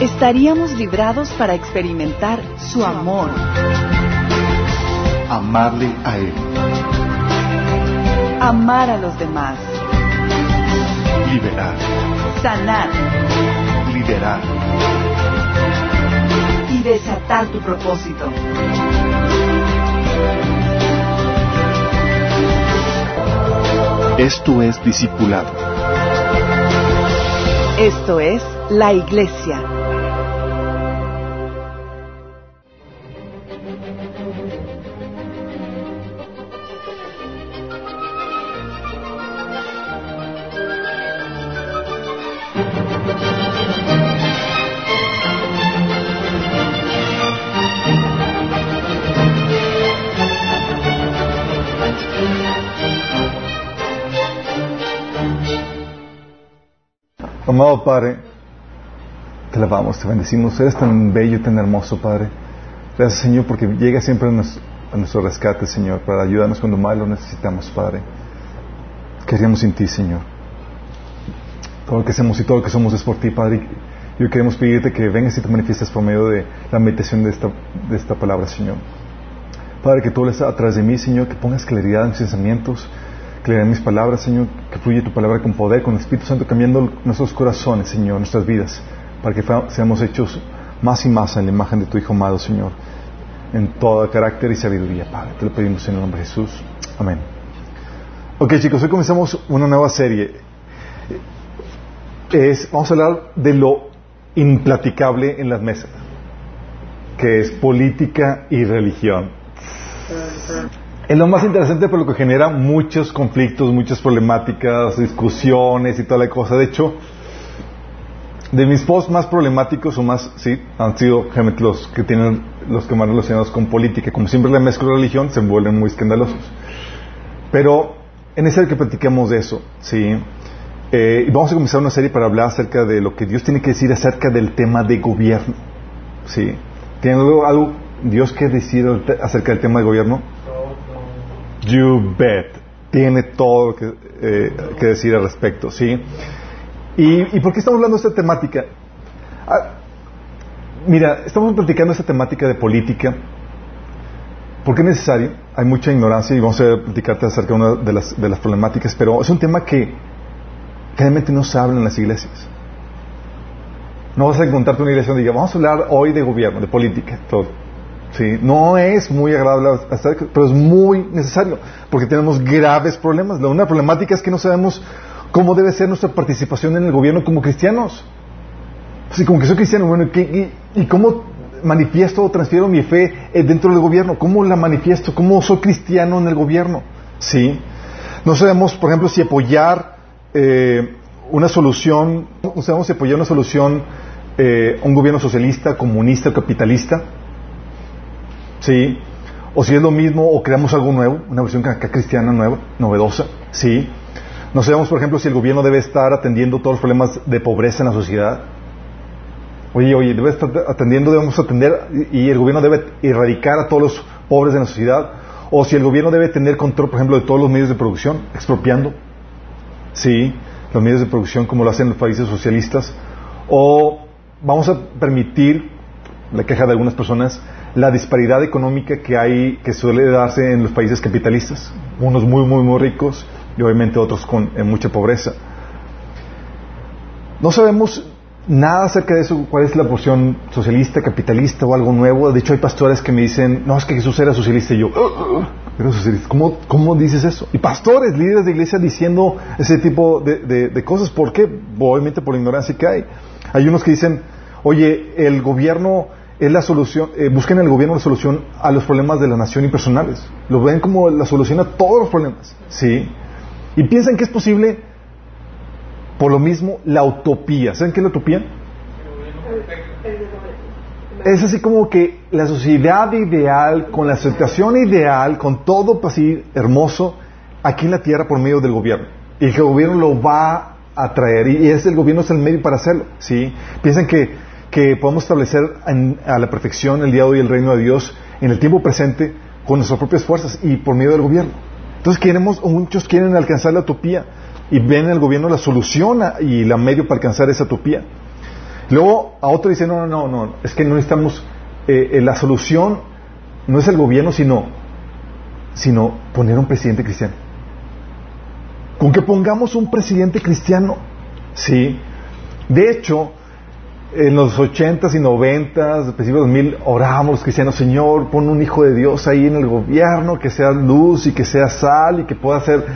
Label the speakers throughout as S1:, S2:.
S1: Estaríamos librados para experimentar su amor,
S2: Amarle a Él,
S1: amar a los demás,
S2: liberar,
S1: sanar
S2: liderar.
S1: y desatar tu propósito.
S2: Esto es discipulado.
S1: Esto es la iglesia.
S3: Amado Padre, te alabamos, te bendecimos. Eres tan bello tan hermoso, Padre. Gracias, Señor, porque llega siempre a nuestro, a nuestro rescate, Señor, para ayudarnos cuando más lo necesitamos, Padre. Queríamos sin ti, Señor. Todo lo que hacemos y todo lo que somos es por ti, Padre. Y hoy queremos pedirte que vengas y te manifiestes por medio de la meditación de esta, de esta palabra, Señor. Padre, que tú lees atrás de mí, Señor, que pongas claridad en mis pensamientos, claridad mis palabras, Señor, que fluye tu palabra con poder, con el Espíritu Santo, cambiando nuestros corazones, Señor, nuestras vidas, para que seamos hechos más y más en la imagen de tu Hijo amado, Señor, en todo carácter y sabiduría, Padre. Te lo pedimos en el nombre de Jesús. Amén. Ok, chicos, hoy comenzamos una nueva serie. Vamos a hablar de lo implaticable en las mesas, que es política y religión. Es lo más interesante por lo que genera muchos conflictos, muchas problemáticas, discusiones y toda la cosa. De hecho, de mis posts más problemáticos o más, sí, han sido los que tienen los que más relacionados con política. Como siempre la mezcla religión, se vuelven muy escandalosos. Pero en esa que platiquemos de eso, sí. Eh, y vamos a comenzar una serie para hablar acerca de lo que Dios tiene que decir acerca del tema de gobierno. ¿Sí? ¿Tiene algo, algo Dios que decir acerca del tema de gobierno? You bet. Tiene todo que, eh, que decir al respecto, ¿sí? ¿Y, ¿Y por qué estamos hablando de esta temática? Ah, mira, estamos platicando esta temática de política porque es necesario. Hay mucha ignorancia y vamos a platicarte acerca de una de las, de las problemáticas, pero es un tema que realmente no se habla en las iglesias. No vas a encontrarte una iglesia donde diga, vamos a hablar hoy de gobierno, de política, todo. ¿Sí? No es muy agradable, pero es muy necesario, porque tenemos graves problemas. La una problemática es que no sabemos cómo debe ser nuestra participación en el gobierno como cristianos. Así como que soy cristiano, bueno, ¿qué, y, ¿y cómo manifiesto o transfiero mi fe eh, dentro del gobierno? ¿Cómo la manifiesto? ¿Cómo soy cristiano en el gobierno? ¿Sí? No sabemos, por ejemplo, si apoyar eh, una solución, no sabemos si apoyar una solución eh, un gobierno socialista, comunista, capitalista, ¿sí? O si es lo mismo o creamos algo nuevo, una versión cristiana nueva, novedosa, ¿sí? No sabemos, por ejemplo, si el gobierno debe estar atendiendo todos los problemas de pobreza en la sociedad. Oye, oye, debe estar atendiendo, debemos atender y el gobierno debe erradicar a todos los pobres de la sociedad. O si el gobierno debe tener control, por ejemplo, de todos los medios de producción, expropiando, ¿sí? Los medios de producción como lo hacen los países socialistas. O vamos a permitir, la queja de algunas personas, la disparidad económica que hay, que suele darse en los países capitalistas. Unos muy, muy, muy ricos y obviamente otros con en mucha pobreza. No sabemos nada acerca de eso, cuál es la posición socialista, capitalista o algo nuevo. De hecho, hay pastores que me dicen, no, es que Jesús era socialista y yo, uh, uh, era socialista. ¿Cómo, ¿Cómo, dices eso? Y pastores, líderes de iglesia diciendo ese tipo de, de, de cosas. ¿Por qué? Obviamente por la ignorancia que hay. Hay unos que dicen, oye, el gobierno es la solución, eh, busquen en el gobierno la solución a los problemas de la nación y personales. Lo ven como la solución a todos los problemas. ¿Sí? Y piensan que es posible, por lo mismo, la utopía. ¿Saben qué es la utopía? es así como que la sociedad ideal, con la situación ideal, con todo así hermoso, aquí en la tierra por medio del gobierno. Y que el gobierno lo va a traer. Y es el gobierno es el medio para hacerlo. ¿sí? Piensan que, que podemos establecer a la perfección el día de hoy el reino de Dios en el tiempo presente con nuestras propias fuerzas y por medio del gobierno. Entonces queremos, muchos quieren alcanzar la utopía y ven en el gobierno la solución y la medio para alcanzar esa utopía. Luego a otro dice, no, no, no, es que no necesitamos, eh, eh, la solución no es el gobierno, sino, sino poner un presidente cristiano. Con que pongamos un presidente cristiano, sí. De hecho, en los ochentas y noventas, principios de 2000, orábamos los cristianos, Señor, pon un hijo de Dios ahí en el gobierno, que sea luz y que sea sal y que pueda ser...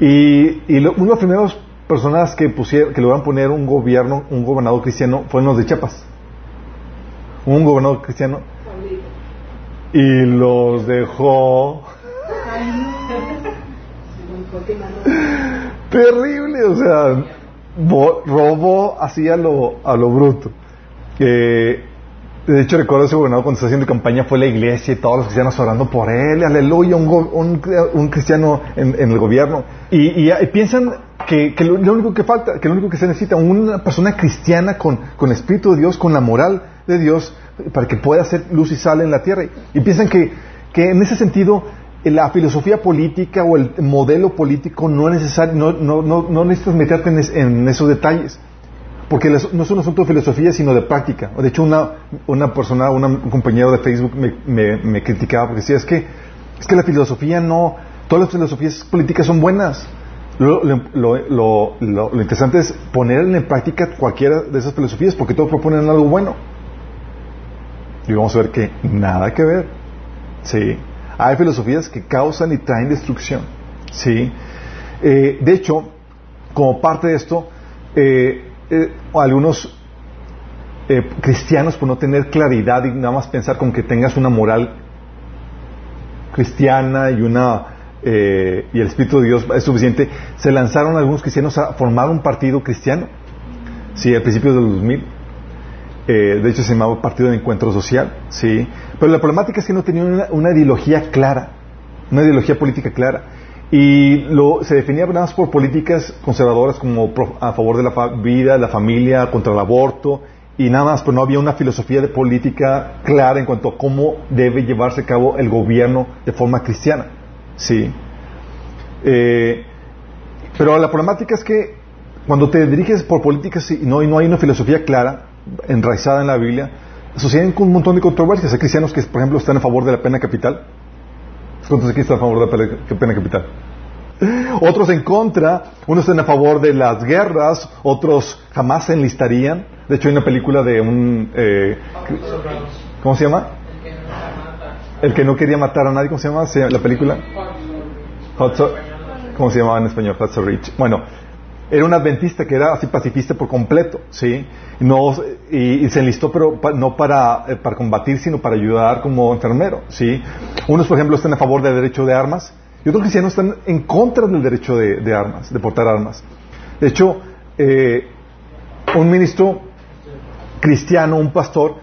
S3: Y, y uno de los primeros personas que pusieron, que lograron poner un gobierno, un gobernador cristiano, fueron los de Chiapas. Un gobernador cristiano. Y los dejó. Terrible, o sea, robo así a lo, a lo bruto. de hecho, recuerdo ese gobernador cuando estaba haciendo campaña fue la iglesia y todos los cristianos orando por él, aleluya, un, un, cristiano en, el gobierno. Y, y, piensan que, lo, único que falta, que lo único que se necesita, una persona cristiana con, con el Espíritu de Dios, con la moral de Dios, para que pueda hacer luz y sal en la tierra. Y piensan que, que en ese sentido la filosofía política o el modelo político no es necesario, no, no, no, no necesitas meterte en, esos detalles, porque no es un asunto de filosofía, sino de práctica. De hecho, una, una persona, un compañero de Facebook me, me, criticaba porque decía, es que, es que la filosofía no, todas las filosofías políticas son buenas. Lo, lo, lo, lo, interesante es poner en práctica cualquiera de esas filosofías, porque todos proponen algo bueno. Y vamos a ver que nada que ver. Sí. Hay filosofías que causan y traen destrucción. ¿sí? Eh, de hecho, como parte de esto, eh, eh, algunos cristianos, por no tener claridad y nada más pensar con que tengas una moral cristiana y una y el Espíritu de Dios es suficiente, se lanzaron algunos cristianos a formar un partido cristiano. Sí, al principio del 2000. Eh, de hecho se llamaba Partido de Encuentro Social, ¿sí? Pero la problemática es que no tenía una, ideología clara, una ideología política clara. Y lo, se definía nada más por políticas conservadoras como a favor de la vida, la familia, contra el aborto, y nada más, pero no había una filosofía de política clara en cuanto a cómo debe llevarse a cabo el gobierno de forma cristiana. ¿sí? Eh, pero la problemática es que cuando te diriges por políticas y no, y no hay una filosofía clara, enraizada en la Biblia, suceden con un montón de controversias. Hay cristianos que, por ejemplo, están a favor de la pena capital. ¿Cuántos aquí están a favor de la pena capital? Otros en contra, unos están a favor de las guerras, otros jamás se enlistarían. De hecho, hay una película de un... Eh, ¿Cómo se llama? El que no quería matar a nadie, ¿cómo se llama la película? ¿Cómo se llamaba en español? Rich. Bueno, era un adventista que era así pacifista por completo, ¿sí? No, y, se enlistó, pero no para, eh, para combatir, sino para ayudar como enfermero, ¿sí? Unos, por ejemplo, están a favor del derecho de armas y otros cristianos están en contra del derecho de, armas, de portar armas. De hecho, eh, un ministro cristiano, un pastor,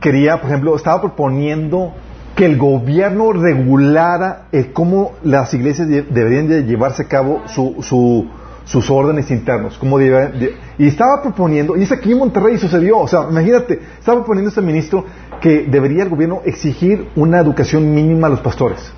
S3: quería, por ejemplo, estaba proponiendo que el gobierno regulara cómo las iglesias deberían de llevarse a cabo su, su sus órdenes internos, debe, y estaba proponiendo, y es aquí en Monterrey sucedió, o sea, imagínate, estaba proponiendo este ministro que debería el gobierno exigir una educación mínima a los pastores.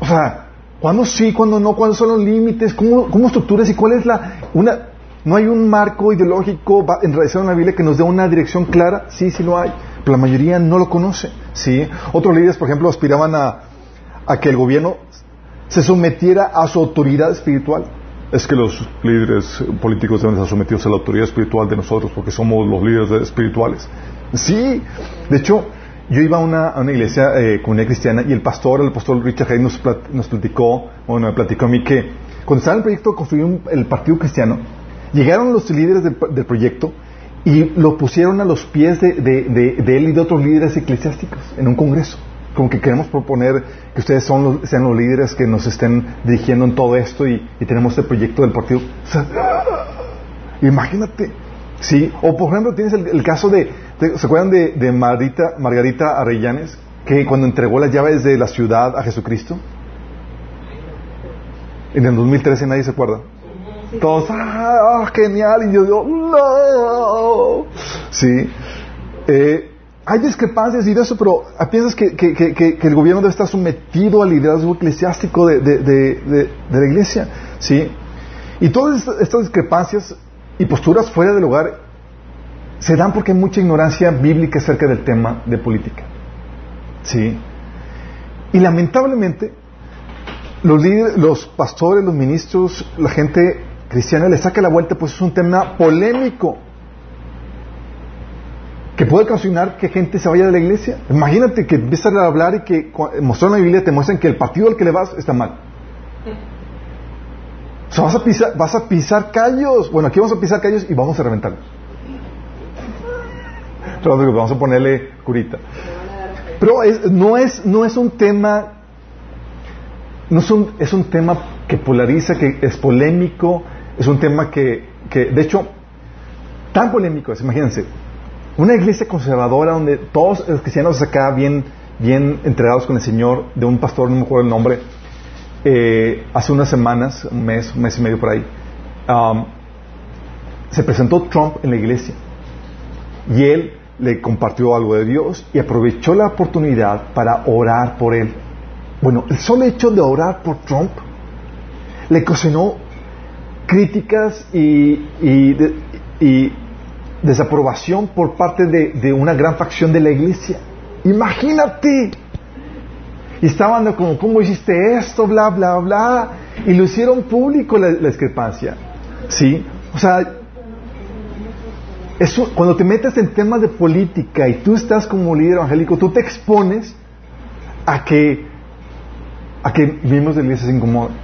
S3: O sea, ¿cuándo sí, cuándo no? ¿Cuáles son los límites? ¿Cómo, cómo estructuras y cuál es la... Una, ¿No hay un marco ideológico enraizado en la Biblia que nos dé una dirección clara? Sí, sí lo hay, pero la mayoría no lo conoce. ¿sí? Otros líderes, por ejemplo, aspiraban a, a que el gobierno se sometiera a su autoridad espiritual. Es que los líderes políticos deben estar sometidos a la autoridad espiritual de nosotros porque somos los líderes espirituales. Sí, de hecho, yo iba a una, iglesia eh, comunidad cristiana y el pastor, el pastor Richard Hay nos, nos platicó, bueno, me platicó a mí que cuando estaba en el proyecto de construir el partido cristiano, llegaron los líderes del, proyecto y lo pusieron a los pies de, de él y de otros líderes eclesiásticos en un congreso como que queremos proponer que ustedes son sean los líderes que nos estén dirigiendo en todo esto y, tenemos este proyecto del partido. imagínate. Sí, o por ejemplo tienes el, caso de, ¿se acuerdan de, Margarita, Margarita Arrellanes? Que cuando entregó las llaves de la ciudad a Jesucristo. En el 2013 nadie se acuerda. Todos, ah, genial, y yo digo, no. Sí. Eh, hay discrepancias y de eso, pero piensas que, que, el gobierno debe estar sometido al liderazgo eclesiástico de, de, la iglesia. ¿sí? Y todas estas discrepancias y posturas fuera del hogar se dan porque hay mucha ignorancia bíblica acerca del tema de política. ¿Sí? Y lamentablemente, los líderes, los pastores, los ministros, la gente cristiana le saca la vuelta, pues es un tema polémico que puede ocasionar que gente se vaya de la iglesia. Imagínate que empiezan a hablar y que mostrando la Biblia te muestran que el partido al que le vas está mal. O sea, vas a pisar, vas a pisar callos. Bueno, aquí vamos a pisar callos y vamos a reventarlos. vamos a ponerle curita. Pero no, es, no es un tema, no es un, es un tema que polariza, que es polémico, es un tema que, que de hecho, tan polémico es, imagínense, una iglesia conservadora donde todos los cristianos acá bien, bien entregados con el Señor, de un pastor, no me acuerdo el nombre, eh, hace unas semanas, un mes, un mes y medio por ahí, um, se presentó Trump en la iglesia y él le compartió algo de Dios y aprovechó la oportunidad para orar por él. Bueno, el solo hecho de orar por Trump le ocasionó críticas y, desaprobación por parte de, una gran facción de la iglesia. Imagínate, y estaban como, ¿cómo hiciste esto? Bla, bla, bla. Y lo hicieron público la, discrepancia. ¿Sí? O sea, eso, cuando te metes en temas de política y tú estás como líder evangélico, tú te expones a que, a que miembros de la iglesia se incomoden.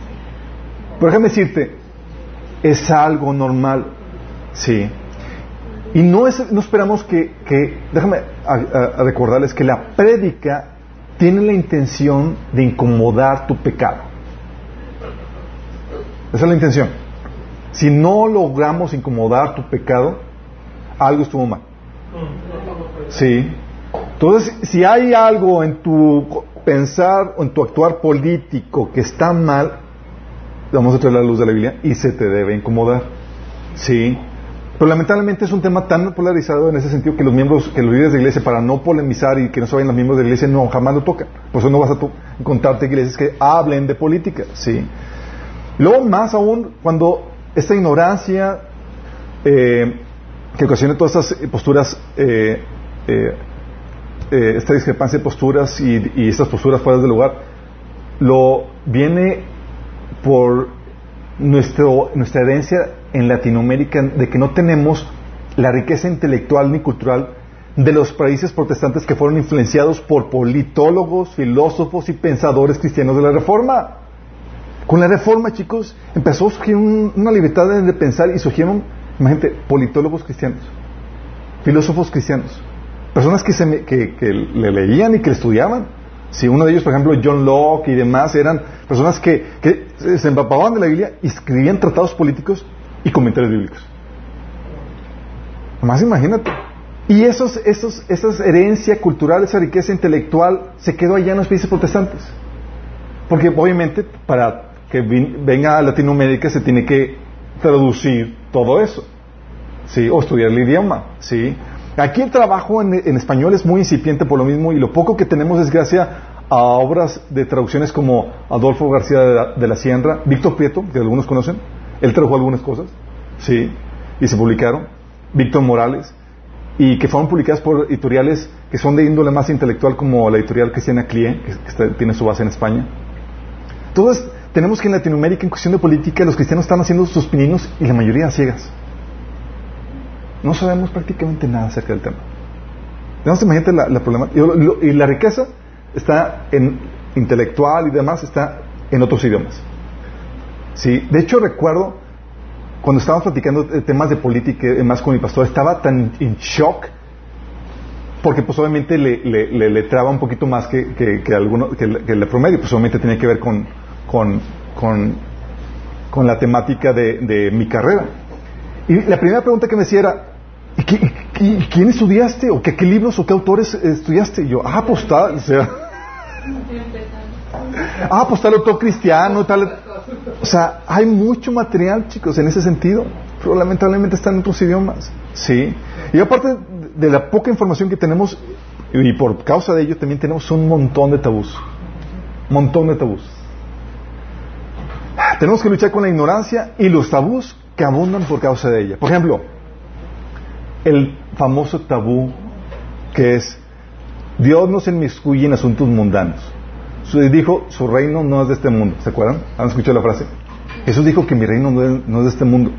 S3: Pero déjame decirte, es algo normal. Sí. Y no, es, no esperamos que, déjame recordarles que la prédica tiene la intención de incomodar tu pecado. Esa es la intención. Si no logramos incomodar tu pecado, algo estuvo mal. Sí. Entonces, si hay algo en tu pensar o en tu actuar político que está mal, vamos a traer la luz de la Biblia y se te debe incomodar. Sí. Pero lamentablemente es un tema tan polarizado en ese sentido que los miembros, que los líderes de iglesia, para no polemizar y que no se vayan los miembros de la iglesia, no jamás lo tocan. Por eso no vas a encontrarte iglesias que hablen de política, ¿sí? Luego, más aún, cuando esta ignorancia eh, que ocasiona todas estas posturas, eh, eh, esta discrepancia de posturas y, y estas posturas fuera del lugar, lo viene por nuestro, nuestra herencia en Latinoamérica de que no tenemos la riqueza intelectual ni cultural de los países protestantes que fueron influenciados por politólogos, filósofos y pensadores cristianos de la Reforma. Con la Reforma, chicos, empezó a surgir una libertad de pensar y surgieron, imagínate, politólogos cristianos, filósofos cristianos, personas que, se, que, que le leían y que le estudiaban. Si uno de ellos, por ejemplo, John Locke y demás, eran personas que, se empapaban de la Biblia y escribían tratados políticos y comentarios bíblicos. Más imagínate. Y esos, esos, esa herencia cultural, esa riqueza intelectual, se quedó allá en los países protestantes. Porque obviamente para que venga a Latinoamérica se tiene que traducir todo eso. ¿Sí? O estudiar el idioma. ¿Sí? Aquí el trabajo en, español es muy incipiente por lo mismo y lo poco que tenemos es gracias a obras de traducciones como Adolfo García de la, de la Sierra, Víctor Prieto, que algunos conocen, él tradujo algunas cosas, sí, y se publicaron. Víctor Morales, y que fueron publicadas por editoriales que son de índole más intelectual como la editorial Cristiana Clie, que, tiene su base en España. Entonces, tenemos que en Latinoamérica, en cuestión de política, los cristianos están haciendo sus pininos y la mayoría ciegas. No sabemos prácticamente nada acerca del tema. Entonces, imagínate la, la problema. Y, y la riqueza está en intelectual y demás, está en otros idiomas. Sí, de hecho recuerdo cuando estábamos platicando temas de política más con mi pastor, estaba tan en shock porque pues obviamente le, le, le, traba un poquito más que, que, alguno, que, el promedio, pues obviamente tenía que ver con, con, con, la temática de, de, mi carrera. Y la primera pregunta que me hacía era, ¿y, qué- y- quién estudiaste? ¿O qué, libros o qué autores estudiaste? Y yo, ah, pues o sea, ah, pues tal autor cristiano, tal. O sea, hay mucho material, chicos, en ese sentido. Pero lamentablemente está en otros idiomas. Sí. Y aparte de la poca información que tenemos, y por causa de ello también tenemos un montón de tabús. Montón de tabús. Tenemos que luchar con la ignorancia y los tabús que abundan por causa de ella. Por ejemplo, el famoso tabú que es Dios no se inmiscuye en asuntos mundanos. Dijo, su reino no es de este mundo. ¿Se acuerdan? ¿Han escuchado la frase? Jesús dijo que mi reino no es, de este mundo.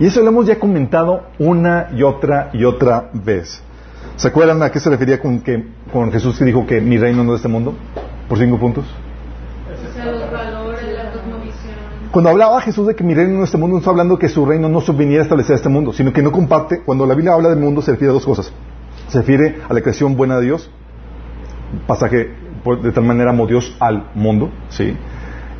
S3: Y eso lo hemos ya comentado una y otra y otra vez. ¿Se acuerdan a qué se refería con, que, con Jesús que dijo que mi reino no es de este mundo? Por cinco puntos. Cuando hablaba Jesús de que mi reino no es este mundo, no está hablando que su reino no se viniera a establecer este mundo, sino que no comparte. Cuando la Biblia habla del mundo, se refiere a dos cosas. Se refiere a la creación buena de Dios, pasaje de tal manera amó Dios al mundo, ¿sí?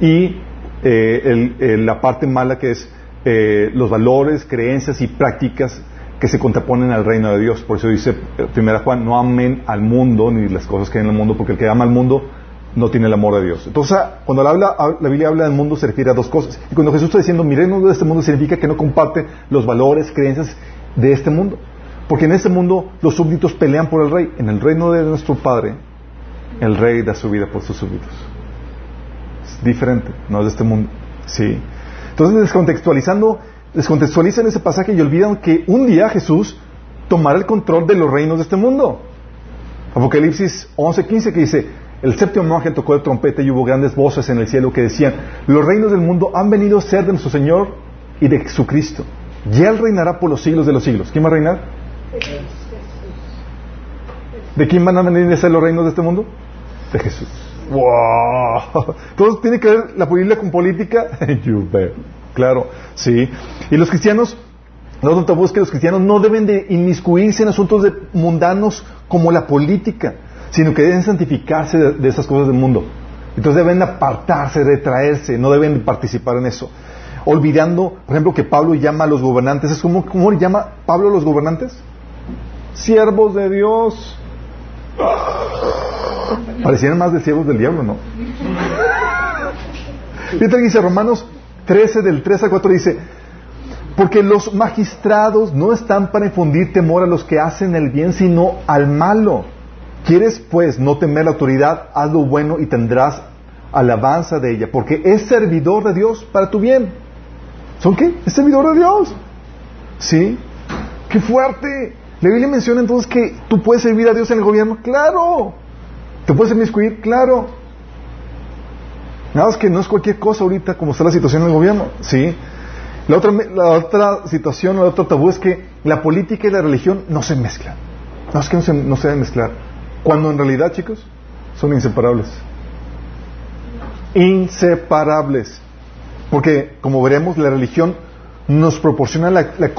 S3: Y eh, el- el- la parte mala que es eh, los valores, creencias y prácticas que se contraponen al reino de Dios. Por eso dice eh, primera Juan, no amen al mundo ni las cosas que hay en el mundo, porque el que ama al mundo no tiene el amor de Dios. Entonces, cuando la, habla- la Biblia habla del mundo se refiere a dos cosas. Y cuando Jesús está diciendo, mi reino no es de este mundo, significa que no comparte los valores, creencias de este mundo. Porque en este mundo los súbditos pelean por el rey. En el reino de nuestro Padre, el rey da su vida por sus súbditos. Es diferente, no es de este mundo. Sí. Entonces, descontextualizando, descontextualizan ese pasaje y olvidan que un día Jesús tomará el control de los reinos de este mundo. Apocalipsis 11:15 que dice, el séptimo ángel tocó el trompeta y hubo grandes voces en el cielo que decían, los reinos del mundo han venido a ser de nuestro Señor y de su Cristo. Y Él reinará por los siglos de los siglos. ¿Quién va a reinar? ¿De quién van a venir a ser los reinos de este mundo? De Jesús. ¡Wow! ¿Todo tiene que ver la Biblia con política? Claro, sí. Y los cristianos, otro tabú es que los cristianos no deben de inmiscuirse en asuntos mundanos como la política, sino que deben santificarse de, de esas cosas del mundo. Entonces deben apartarse, retraerse, no deben participar en eso. Olvidando, por ejemplo, que Pablo llama a los gobernantes. ¿Es como, ¿Cómo llama Pablo a los gobernantes? Siervos de Dios. Parecieran más de siervos del diablo, ¿no? Que dice Romanos 13, del 3 al 4, dice, porque los magistrados no están para infundir temor a los que hacen el bien, sino al malo. ¿Quieres pues no temer la autoridad? Haz lo bueno y tendrás alabanza de ella, porque es servidor de Dios para tu bien. ¿Son qué? Es servidor de Dios. ¿Sí? ¡Qué fuerte! La Biblia menciona entonces que tú puedes servir a Dios en el gobierno. ¡Claro! ¿Te puedes inmiscuir? ¡Claro! Nada más que no es cualquier cosa ahorita como está la situación en el gobierno. ¿Sí? La otra, la otra situación, el otro tabú es que la política y la religión no se mezclan. No es que no se, no se deben mezclar. Cuando en realidad, chicos, son inseparables. Inseparables. Porque, como veremos, la religión nos proporciona la, la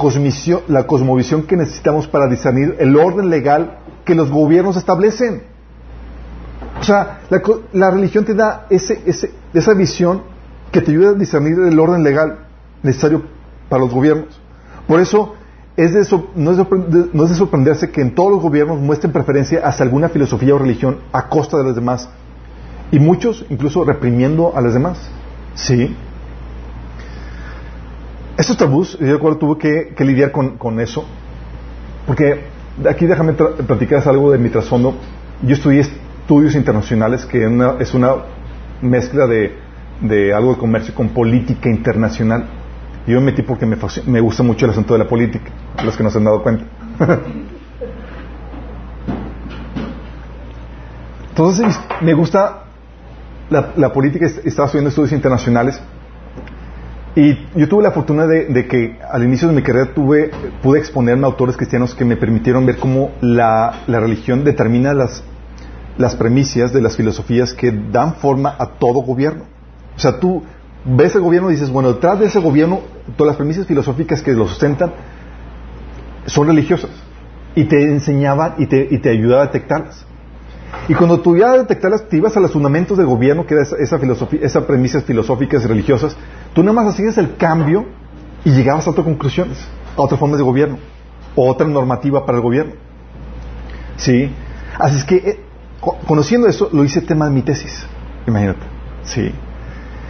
S3: la cosmovisión que necesitamos para discernir el orden legal que los gobiernos establecen. O sea, la, la religión te da ese, ese- esa visión que te ayuda a discernir el orden legal necesario para los gobiernos. Por eso, es de sor- no, es de, no es de sorprenderse que en todos los gobiernos muestren preferencia hacia alguna filosofía o religión a costa de los demás. Y muchos incluso reprimiendo a los demás. Sí. Estos tabús, yo de acuerdo, tuve que, lidiar con, eso. Porque aquí déjame platicar algo de mi trasfondo. Yo estudié estudios internacionales, que es una mezcla de, algo de comercio con política internacional. Yo me metí porque me, me gusta mucho el asunto de la política, los que no se han dado cuenta. Entonces me gusta la, la política, est- estaba estudiando estudios internacionales y yo tuve la fortuna de, que al inicio de mi carrera tuve, pude exponerme a autores cristianos que me permitieron ver cómo la, la religión determina las, las premisas de las filosofías que dan forma a todo gobierno. O sea, tú ves el gobierno y dices, bueno, detrás de ese gobierno, todas las premisas filosóficas que lo sustentan son religiosas. Y te enseñaban y te, y te ayudaba a detectarlas. Y cuando tú ya detectarlas, te ibas a los fundamentos del gobierno, que era esa, filosofía, esas premisas filosóficas y religiosas, tú nada más hacías el cambio y llegabas a otras conclusiones, a otras formas de gobierno. otra normativa para el gobierno. ¿Sí? Así es que, eh, co- conociendo eso, lo hice tema de mi tesis. Imagínate. Sí.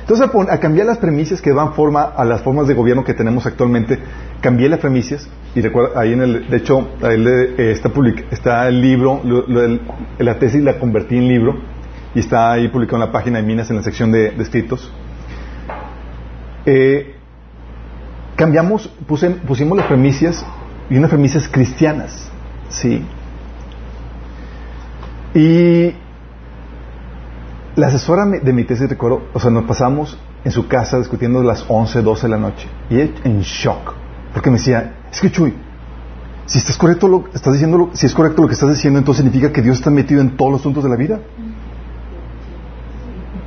S3: Entonces, a cambiar las premisas que dan forma a las formas de gobierno que tenemos actualmente, cambié las premisas y recuerda, ahí en el, de hecho, ahí le- eh, está, public- está el libro, la tesis la convertí en libro y está ahí publicado en la página de Minas en la sección de, escritos. Eh, cambiamos, puse- pusimos las premisas y unas premisas cristianas, ¿sí? Y la asesora de mi tesis, recuerdo, o sea, nos pasamos en su casa discutiendo las 11, 12 de la noche. Y en shock. Porque me decía, es que Chuy, si estás correcto lo, estás diciendo si es correcto lo que estás diciendo, entonces significa que Dios está metido en todos los asuntos de la vida.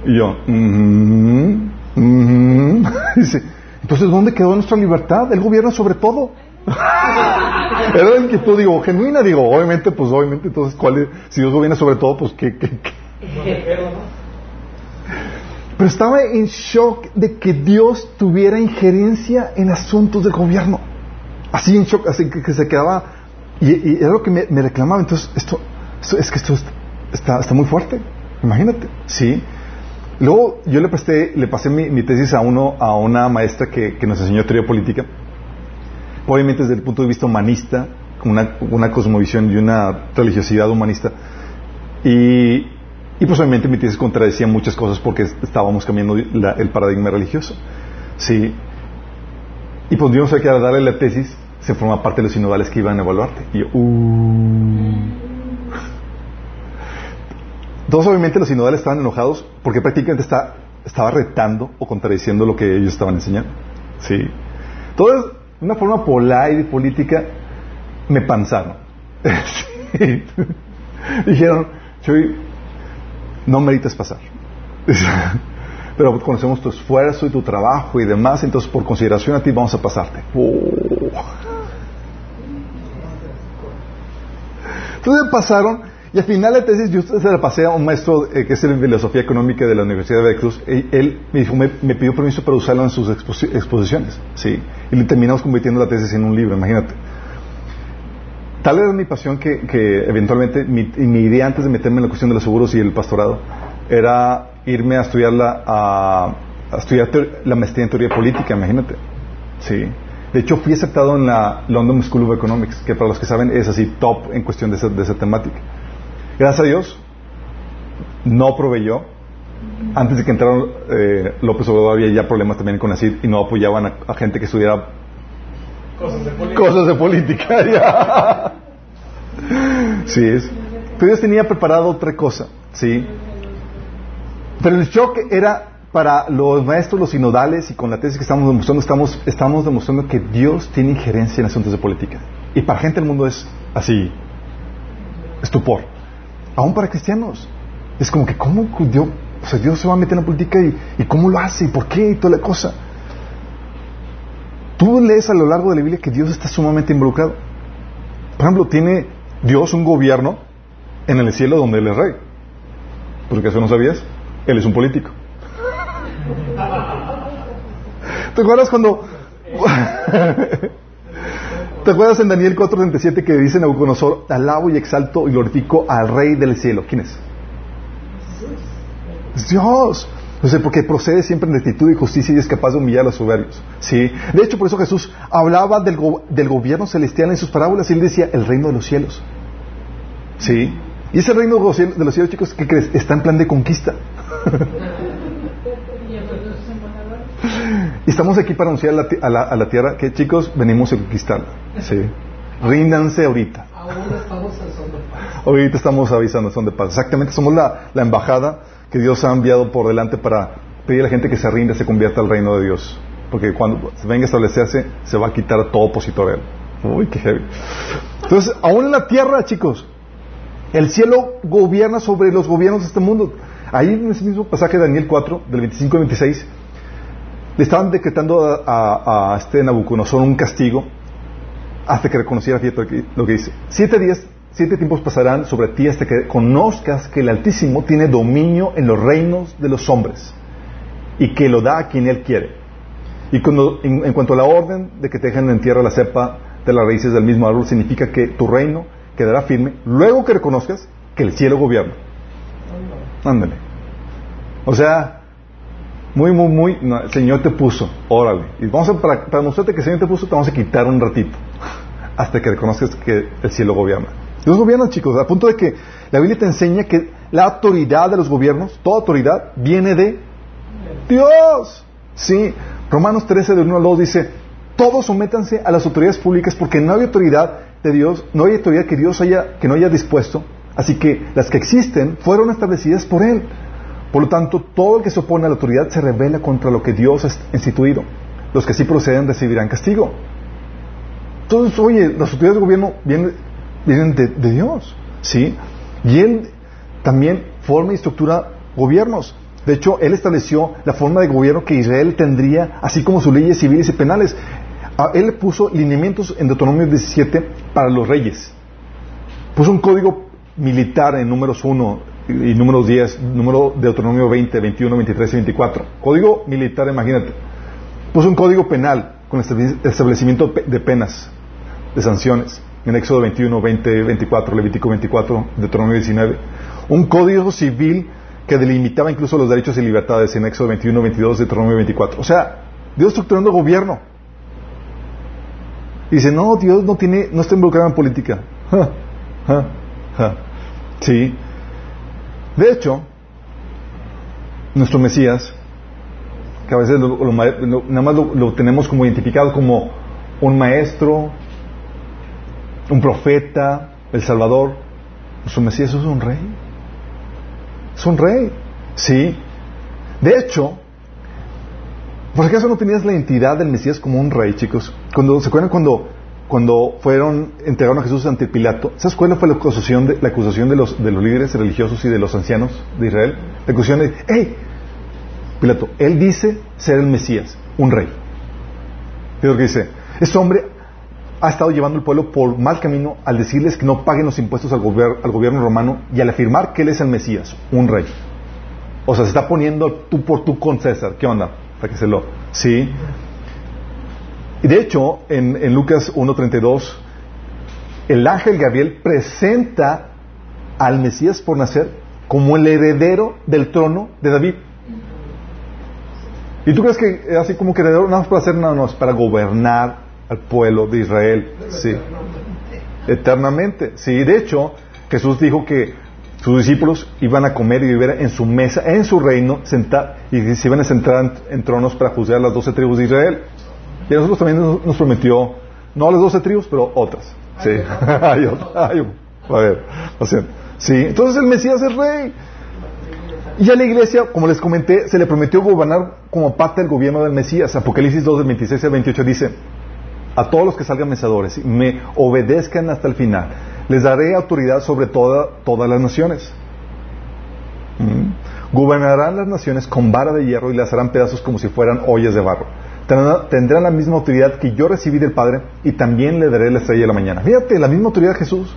S3: Y yo, "Mhm, mhm". dice, entonces ¿dónde quedó nuestra libertad? Él gobierna sobre todo. Era la inquietud, digo, genuina, digo, obviamente, pues obviamente, entonces, ¿cuál es? Si Dios gobierna sobre todo, pues ¿qué, qué, qué? Pero estaba en shock de que Dios tuviera injerencia en asuntos del gobierno. Así en shock, así que, que se quedaba. Y, y era lo que me, me reclamaba. Entonces, esto, esto- es que esto está, está muy fuerte. Imagínate, ¿sí? Luego yo le presté, le pasé mi, mi tesis a uno, a una maestra que, que nos enseñó teoría política. Obviamente desde el punto de vista humanista, con una, una cosmovisión y una religiosidad humanista. Y, y pues obviamente mi tesis contradecía muchas cosas porque estábamos cambiando el paradigma religioso. Sí. Y pues Dios que darle la tesis, se forma parte de los sinodales que iban a evaluarte. Y yo, uh. Todos obviamente los sinodales estaban enojados porque prácticamente está, estaba retando o contradiciendo lo que ellos estaban enseñando. Sí. Entonces, de una forma polite y política, me panzaron. Sí. Dijeron, Chuy, no meritas pasar. Pero conocemos tu esfuerzo y tu trabajo y demás, entonces por consideración a ti vamos a pasarte. Oh. Entonces pasaron y al final la tesis yo se la pasé a un maestro eh, que es de filosofía económica de la Universidad de Veracruz. Y él me dijo, me, pidió permiso para usarlo en sus exposi- exposiciones. Sí. Y le terminamos convirtiendo la tesis en un libro, imagínate. Tal era mi pasión que, eventualmente mi, idea antes de meterme en la cuestión de los seguros y el pastorado era irme a estudiar la, a, estudiar la maestría en teoría política, imagínate. Sí. De hecho, fui aceptado en la London School of Economics, que para los que saben es así top en cuestión de esa, de esa temática. Gracias a Dios, no proveyó. Antes de que entrara eh, López Obrador había ya problemas también con ACID y no apoyaban a gente que estudiara cosas de política. ya. sí, es. Pero Dios tenía preparado otra cosa, ¿sí? Pero el shock era para los maestros, los sinodales y con la tesis que estamos demostrando, estamos, estamos demostrando que Dios tiene injerencia en asuntos de política. Y para gente del mundo es así, estupor. Aún para cristianos. Es como que, ¿cómo Dios, o sea, Dios se va a meter en la política y, y cómo lo hace y por qué y toda la cosa? Tú lees a lo largo de la Biblia que Dios está sumamente involucrado. Por ejemplo, tiene Dios un gobierno en el cielo donde Él es rey. Porque eso no sabías. Él es un político. ¿Te acuerdas cuando... ¿Te acuerdas en Daniel 4.37 que dice Nabucodonosor, alabo y exalto y glorifico al rey del cielo? ¿Quién? Es Dios. No sé, porque procede siempre en rectitud y justicia y es capaz de humillar a los soberbios. ¿Sí? De hecho, por eso Jesús hablaba del, go- del gobierno celestial en sus parábolas y él decía el reino de los cielos. ¿Sí? Y ese reino de los cielos, de los cielos, chicos, ¿qué crees? Está en plan de conquista. Y estamos aquí para anunciar a la, a la- a la tierra que, chicos, venimos a conquistarla. ¿Sí? Ríndanse ahorita. Ahorita estamos avisando son de paz. Exactamente, somos la, la embajada que Dios ha enviado por delante para pedir a la gente que se rinda, se convierta al reino de Dios. Porque cuando venga a establecerse, se va a quitar todo opositor a él. Uy, qué heavy. Entonces, aún en la tierra, chicos, el cielo gobierna sobre los gobiernos de este mundo. Ahí en ese mismo pasaje de Daniel 4, del 25 al 26, le estaban decretando a, este Nabucodonosor un castigo hasta que reconociera fíjate lo que dice. Siete días, siete tiempos pasarán sobre ti hasta que conozcas que el Altísimo tiene dominio en los reinos de los hombres y que lo da a quien Él quiere. Y cuando, en, en cuanto a la orden de que te dejen en tierra la cepa de las raíces del mismo árbol significa que tu reino quedará firme luego que reconozcas que el cielo gobierna. Ándale. O sea, muy, muy, muy, no, el Señor te puso, órale. Y vamos a, para, para mostrarte que el Señor te puso, te vamos a quitar un ratito hasta que reconozcas que el cielo gobierna. Dios gobierna, chicos, a punto de que la Biblia te enseña que la autoridad de los gobiernos, toda autoridad, viene de Dios. Sí, Romanos 13, de 1 al 2 dice, todos sométanse a las autoridades públicas porque no hay autoridad de Dios, no hay autoridad que Dios haya, que no haya dispuesto, así que las que existen fueron establecidas por Él. Por lo tanto, todo el que se opone a la autoridad se revela contra lo que Dios ha instituido. Los que sí proceden recibirán castigo. Entonces, oye, las autoridades de gobierno vienen, vienen de, Dios, ¿sí? Y Él también forma y estructura gobiernos. De hecho, Él estableció la forma de gobierno que Israel tendría, así como sus leyes civiles y penales. Ah, Él puso lineamientos en Deuteronomio 17 para los reyes. Puso un código militar en números 1 y números 10, número de Deuteronomio 20, 21, 23 y 24. Código militar, imagínate. Puso un código penal con establecimiento de penas, de sanciones, en Éxodo 21, 20, 24, Levítico 24, Deuteronomio 19. Un código civil que delimitaba incluso los derechos y libertades en Éxodo 21, 22, Deuteronomio 24. O sea, Dios estructurando gobierno. Dice, no, Dios no tiene, no está involucrado en política. Sí. De hecho, nuestro Mesías, que a veces lo, lo, lo, nada más lo, tenemos como identificado como un maestro, un profeta, el Salvador, nuestro Mesías es un rey. Es un rey. Sí. De hecho, ¿por acaso no tenías la identidad del Mesías como un rey, chicos? Cuando, ¿Se acuerdan cuando, cuando fueron, entregaron a Jesús ante Pilato? ¿Sabes cuál fue la acusación de, la acusación de, los, de los líderes religiosos y de los ancianos de Israel? La acusación de, ¡hey! Pilato, él dice ser el Mesías, un rey. ¿Qué es lo que dice? Este hombre ha estado llevando al pueblo por mal camino al decirles que no paguen los impuestos al, gobier al, gobierno romano y al afirmar que él es el Mesías, un rey. O sea, se está poniendo tú por tú con César. ¿Qué onda? Para que se lo... Sí. Y de hecho, en, en Lucas 1.32, el ángel Gabriel presenta al Mesías por nacer como el heredero del trono de David. ¿Y tú crees que así como que heredero nada más para hacer nada más, para gobernar al pueblo de Israel. Sí. Eternamente. Sí, de hecho, Jesús dijo que sus discípulos iban a comer y vivir en su mesa, en su reino, sentar, y se iban a sentar en, en tronos para juzgar a las doce tribus de Israel. Y a nosotros también nos, nos prometió, no a las doce tribus, pero otras. Sí. hay otra, hay, a ver, o sea, sí. Entonces el Mesías es rey. Y a la iglesia, como les comenté, se le prometió gobernar como parte del gobierno del Mesías. Apocalipsis 2, del 26 al 28 dice, a todos los que salgan mensadores y me obedezcan hasta el final. Les daré autoridad sobre toda, todas las naciones. ¿Mm? Gobernarán las naciones con vara de hierro y las harán pedazos como si fueran ollas de barro. Tendrán la misma autoridad que yo recibí del Padre y también le daré la estrella de la mañana. Fíjate, la misma autoridad de Jesús,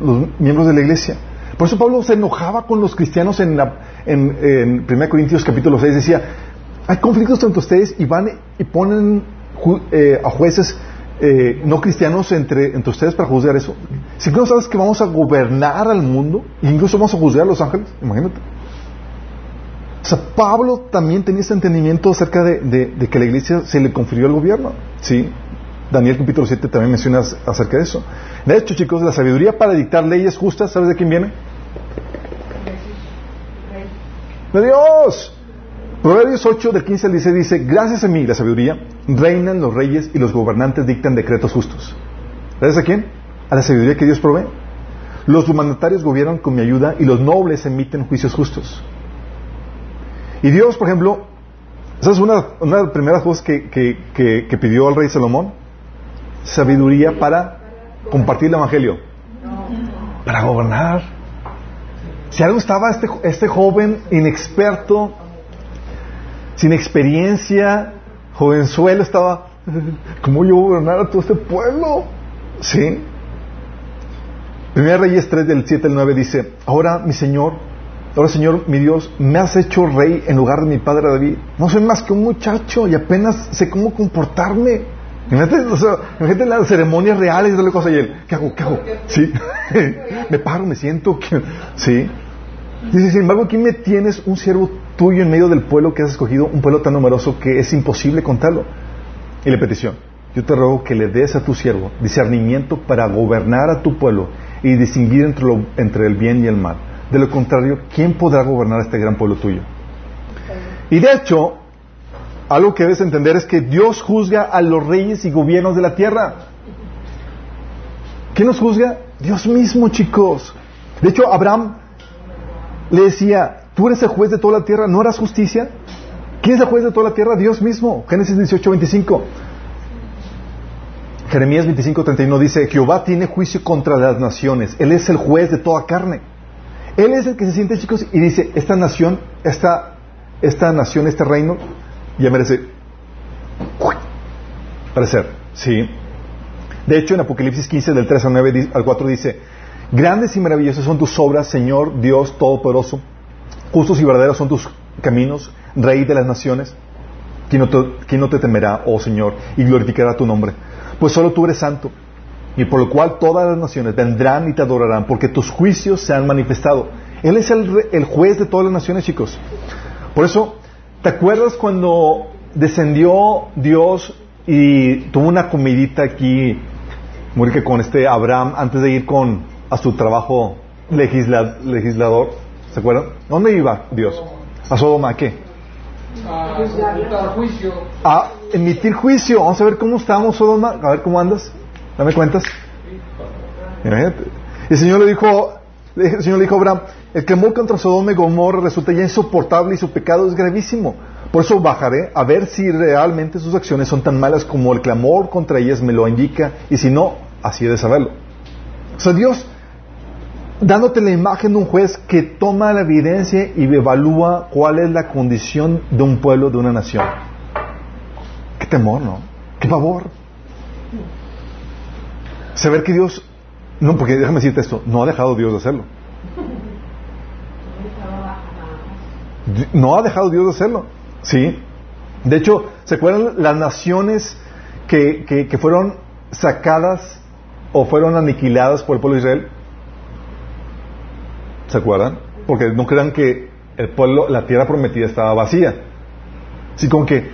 S3: los miembros de la iglesia. Por eso Pablo se enojaba con los cristianos en, la, en, en 1 Corintios capítulo 6. Decía, hay conflictos entre ustedes y van y ponen ju eh, a jueces eh, no cristianos entre, entre ustedes para juzgar eso. Si no sabes que vamos a gobernar al mundo, e incluso vamos a juzgar a los ángeles, imagínate. O sea, Pablo también tenía ese entendimiento acerca de, de, de que la iglesia se le confirió al gobierno. ¿sí? Daniel capítulo 7 también menciona acerca de eso. De hecho, chicos, la sabiduría para dictar leyes justas, ¿sabes de quién viene? De Dios. Proverbios 8 del 15 al 16 dice, gracias a mí, la sabiduría, reinan los reyes y los gobernantes dictan decretos justos. ¿Gracias a quién? A la sabiduría que Dios provee. Los humanitarios gobiernan con mi ayuda y los nobles emiten juicios justos. Y Dios, por ejemplo, esa es una, de las primeras cosas que, que, que, que pidió al rey Salomón, sabiduría para compartir el Evangelio, para gobernar. Si algo estaba este, este joven inexperto, sin experiencia, jovenzuelo, estaba, ¿cómo yo gobernar a todo este pueblo? ¿Sí? Primera Reyes 3 del 7 al 9 dice, ahora mi Señor, ahora Señor mi Dios, me has hecho rey en lugar de mi padre David. No soy más que un muchacho y apenas sé cómo comportarme. Imagínate, o imagínate las ceremonias reales y toda la cosa y él, ¿qué hago? ¿Qué hago? Sí, me paro, me siento, sí. Dice, sin embargo, aquí me tienes un siervo tuyo en medio del pueblo que has escogido, un pueblo tan numeroso que es imposible contarlo. Y la petición, yo te ruego que le des a tu siervo discernimiento para gobernar a tu pueblo y distinguir entre, lo- entre el bien y el mal. De lo contrario, ¿quién podrá gobernar a este gran pueblo tuyo? Y de hecho, algo que debes entender es que Dios juzga a los reyes y gobiernos de la tierra. ¿Quién nos juzga? Dios mismo, chicos. De hecho, Abraham le decía, tú eres el juez de toda la tierra, ¿no harás justicia? ¿Quién es el juez de toda la tierra? Dios mismo. Génesis 18, 25. Jeremías 25, 31 dice, Jehová tiene juicio contra las naciones. Él es el juez de toda carne. Él es el que se siente, chicos, y dice, esta nación, esta, esta nación, este reino, ya merece parecer. Sí. De hecho, en Apocalipsis 15, del 3 al, 9, di- al 4 dice, grandes y maravillosas son tus obras, Señor Dios Todopoderoso. Justos y verdaderos son tus caminos, Rey de las naciones. ¿Quién no, te, temerá, oh Señor, y glorificará tu nombre? Pues solo tú eres santo, y por lo cual todas las naciones vendrán y te adorarán, porque tus juicios se han manifestado. Él es el, juez de todas las naciones, chicos. Por eso, ¿te acuerdas cuando descendió Dios y tuvo una comidita aquí, muy que con este Abraham, antes de ir con a su trabajo legisla- legislador? ¿Se acuerdan? ¿Dónde iba Dios? ¿A Sodoma? ¿a qué?
S4: a
S3: emitir juicio. Vamos a ver cómo estamos, Sodoma. A ver cómo andas. Dame cuentas. Imagínate. Y el Señor le dijo, el Señor le dijo a Abraham, el clamor contra Sodoma y Gomorra resulta ya insoportable y su pecado es gravísimo. Por eso bajaré a ver si realmente sus acciones son tan malas como el clamor contra ellas me lo indica y si no, así he de saberlo. O sea, Dios dándote la imagen de un juez que toma la evidencia y evalúa cuál es la condición de un pueblo, de una nación. Qué temor, ¿no? Qué pavor. Saber que Dios, no, porque déjame decirte esto, no ha dejado Dios de hacerlo. No ha dejado Dios de hacerlo. Sí. De hecho, ¿se acuerdan las naciones que, que, que fueron sacadas o fueron aniquiladas por el pueblo de Israel? ¿Se acuerdan? Porque no crean que el pueblo, la tierra prometida estaba vacía. Así como que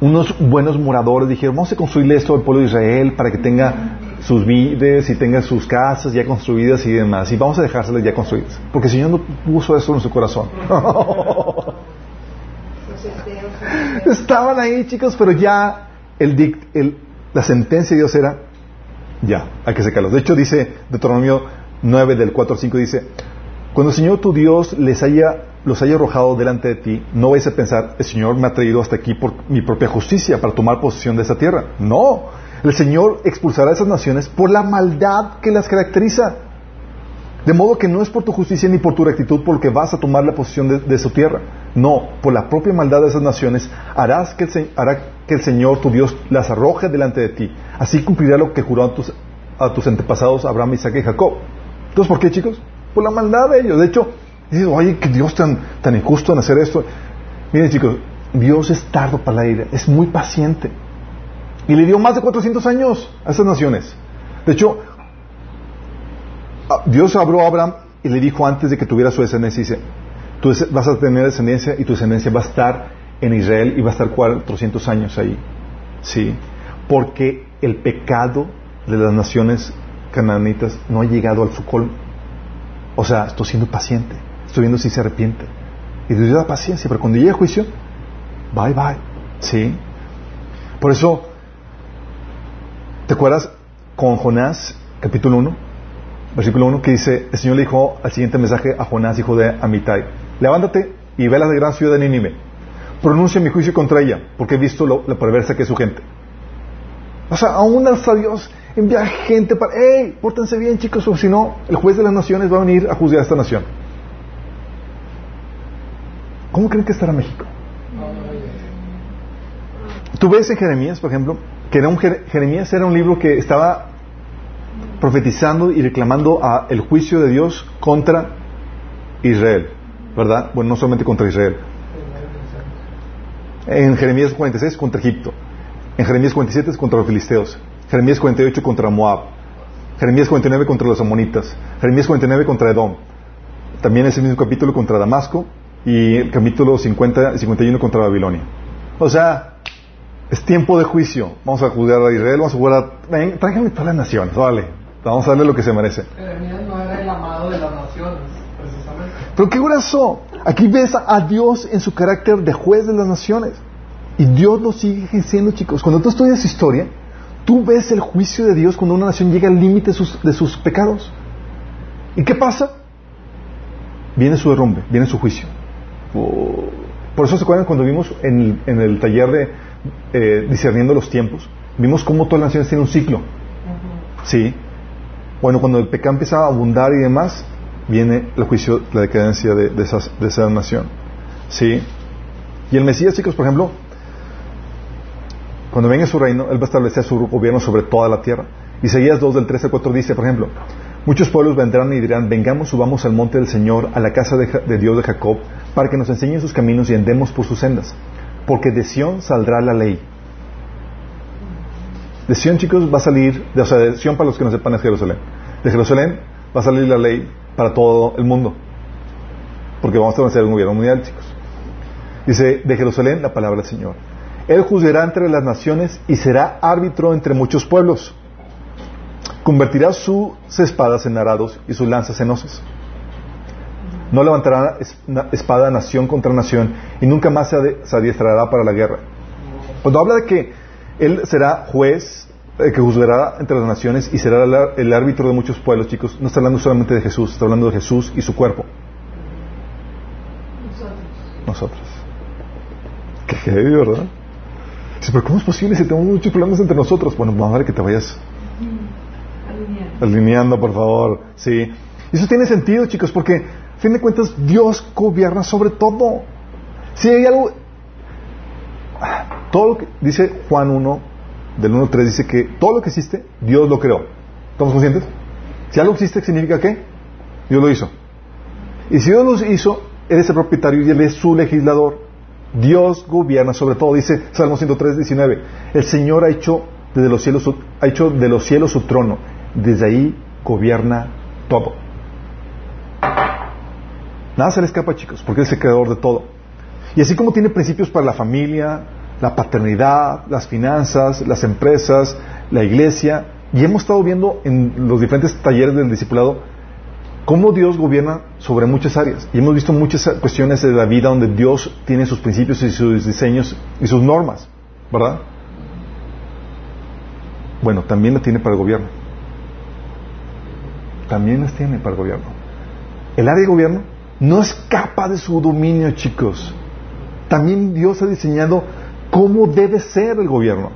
S3: unos buenos moradores dijeron, vamos a construirle esto al pueblo de Israel para que tenga sus vides y tenga sus casas ya construidas y demás. Y vamos a dejárselas ya construidas. Porque el Señor no puso eso en su corazón. Estaban ahí, chicos, pero ya el, dic- el- la sentencia de Dios era, ya, hay que sacarlos. De hecho, dice Deuteronomio 9 del 4 al 5, dice, cuando el Señor tu Dios les haya, los haya arrojado delante de ti, no vais a pensar, el Señor me ha traído hasta aquí por mi propia justicia, para tomar posesión de esta tierra. No, el Señor expulsará a esas naciones por la maldad que las caracteriza. De modo que no es por tu justicia ni por tu rectitud porque vas a tomar la posesión de, su tierra. No, por la propia maldad de esas naciones harás que el, hará que el Señor tu Dios las arroje delante de ti. Así cumplirá lo que juró a tus, a tus antepasados Abraham, Isaac y Jacob. Entonces, ¿por qué, chicos? Por la maldad de ellos. De hecho, dices, oye, que Dios tan, tan injusto en hacer esto. Miren, chicos, Dios es tardo para la ira, es muy paciente. Y le dio más de 400 años a esas naciones. De hecho, a- Dios habló a Abraham y le dijo antes de que tuviera su descendencia, dice, tú vas a tener descendencia y tu descendencia va a estar en Israel y va a estar 400 años ahí. Sí, porque el pecado de las naciones cananitas no ha llegado al su. O sea, estoy siendo paciente, estoy viendo si se arrepiente. Y Dios da paciencia, pero cuando llegue el juicio, bye bye. Sí. Por eso, ¿te acuerdas con Jonás, capítulo 1? Versículo 1 que dice, el Señor le dijo al siguiente mensaje a Jonás, hijo de Amitai, levántate y ve a la gran ciudad de Nínive, pronuncia mi juicio contra ella, porque he visto lo, la perversa que es su gente. O sea, aún hasta Dios envía gente para, hey, pórtense bien chicos, o si no, el juez de las naciones va a venir a juzgar a esta nación. ¿Cómo creen que estará México? Tú ves en Jeremías, por ejemplo, que era un Jer- Jeremías era un libro que estaba profetizando y reclamando a el juicio de Dios contra Israel, ¿verdad? Bueno, no solamente contra Israel. En Jeremías 46 contra Egipto. En Jeremías 47 es contra los filisteos. Jeremías 48 contra Moab. Jeremías 49 contra los amonitas. Jeremías 49 contra Edom. También es el mismo capítulo contra Damasco y el capítulo 50 y 51 contra Babilonia. O sea, es tiempo de juicio. Vamos a juzgar a Israel, vamos a jugar a... Ven, tráiganme todas las naciones, vale. Vamos a darle lo que se merece.
S4: Jeremías no era el amado de las naciones, precisamente.
S3: Pero qué grueso. Aquí ves a Dios en su carácter de juez de las naciones. Y Dios lo sigue ejerciendo, chicos. Cuando tú estudias historia, tú ves el juicio de Dios cuando una nación llega al límite de sus, de sus pecados. ¿Y qué pasa? Viene su derrumbe, viene su juicio. Oh. Por eso se acuerdan cuando vimos en, en el taller de eh, discerniendo los tiempos, vimos cómo todas las naciones tienen un ciclo. Sí. Bueno, cuando el pecado empieza a abundar y demás, viene el juicio, la decadencia de, de, esas- de esa nación. Sí. Y el Mesías, chicos, por ejemplo, cuando venga su reino, Él va a establecer su gobierno sobre toda la tierra. Isaías 2 del 13 al 4 dice, por ejemplo, muchos pueblos vendrán y dirán, vengamos, subamos al monte del Señor, a la casa de, Dios de Jacob, para que nos enseñe sus caminos y andemos por sus sendas. Porque de Sión saldrá la ley. De Sión, chicos, va a salir, de, o sea, de Sión para los que no sepan es Jerusalén. De Jerusalén va a salir la ley para todo el mundo. Porque vamos a establecer un gobierno mundial, chicos. Dice, de Jerusalén la palabra del Señor. Él juzgará entre las naciones y será árbitro entre muchos pueblos. Convertirá sus espadas en arados y sus lanzas en hoces. No levantará espada nación contra nación y nunca más se, adiestrará para la guerra. Cuando habla de que Él será juez, eh, que juzgará entre las naciones y será el, árbitro de muchos pueblos, chicos, no está hablando solamente de Jesús, está hablando de Jesús y su cuerpo. Nosotros. Qué heavy, ¿verdad? Dice, pero ¿cómo es posible si tenemos muchos problemas entre nosotros? Bueno, vamos a ver que te vayas alineando, por favor. Sí. Eso tiene sentido, chicos, porque, a fin de cuentas, Dios gobierna sobre todo. Si hay algo... Todo lo que dice Juan 1, del 1 al 3, dice que todo lo que existe, Dios lo creó. ¿Estamos conscientes? Si algo existe, ¿significa qué? Dios lo hizo. Y si Dios lo hizo, Él es el propietario y Él es su legislador. Dios gobierna sobre todo, dice Salmo 103, 19. El Señor ha hecho, desde los cielos, de los cielos su trono. Desde ahí gobierna todo. Nada se le escapa, chicos, porque es el creador de todo. Y así como tiene principios para la familia, la paternidad, las finanzas, las empresas, la iglesia, y hemos estado viendo en los diferentes talleres del discipulado cómo Dios gobierna sobre muchas áreas. Y hemos visto muchas cuestiones de la vida donde Dios tiene sus principios y sus diseños y sus normas, ¿verdad? Bueno, también la tiene para el gobierno. También las tiene para el gobierno. El área de gobierno no escapa de su dominio, chicos. También Dios ha diseñado cómo debe ser el gobierno.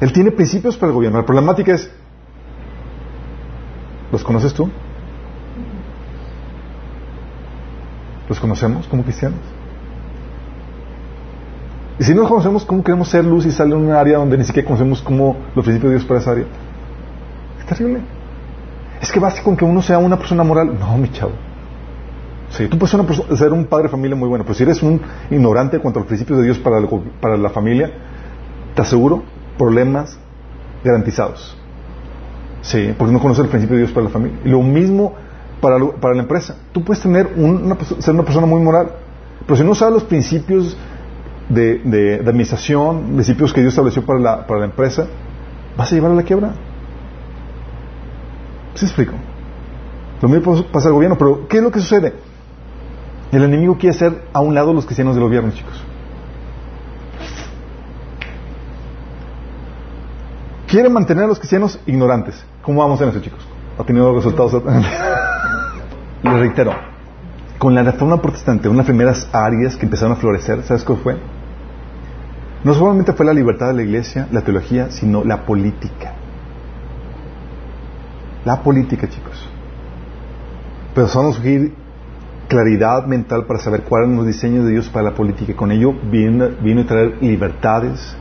S3: Él tiene principios para el gobierno. La problemática es, ¿los conoces tú? ¿Los conocemos como cristianos? Y si no los conocemos, ¿cómo queremos ser luz y salir en un área donde ni siquiera conocemos cómo los principios de Dios para esa área? Es terrible. Es que basta con que uno sea una persona moral. No, mi chavo. Sí, tú puedes ser, ser un padre de familia muy bueno, pero si eres un ignorante en cuanto a los principios de Dios para, para la familia, te aseguro problemas garantizados. Sí, porque no conoces el principio de Dios para la familia. Lo mismo para, para la empresa. Tú puedes tener un- una, ser una persona muy moral, pero si no sabes los principios de, de- administración, principios que Dios estableció para la, para la empresa, vas a llevar a la quiebra. ¿Sí explico? Lo mismo pasa al gobierno, pero ¿qué es lo que sucede? El enemigo quiere hacer a un lado los cristianos del gobierno, chicos. Quiere mantener a los cristianos ignorantes. ¿Cómo vamos en eso, chicos? ¿Ha tenido resultados? Les reitero, con la reforma protestante, una de las primeras áreas que empezaron a florecer, ¿sabes cuál fue? No solamente fue la libertad de la iglesia, la teología, sino la política. La política, chicos. Pero a surgir claridad mental para saber cuáles son los diseños de Dios para la política. Con ello vino, vino a traer libertades,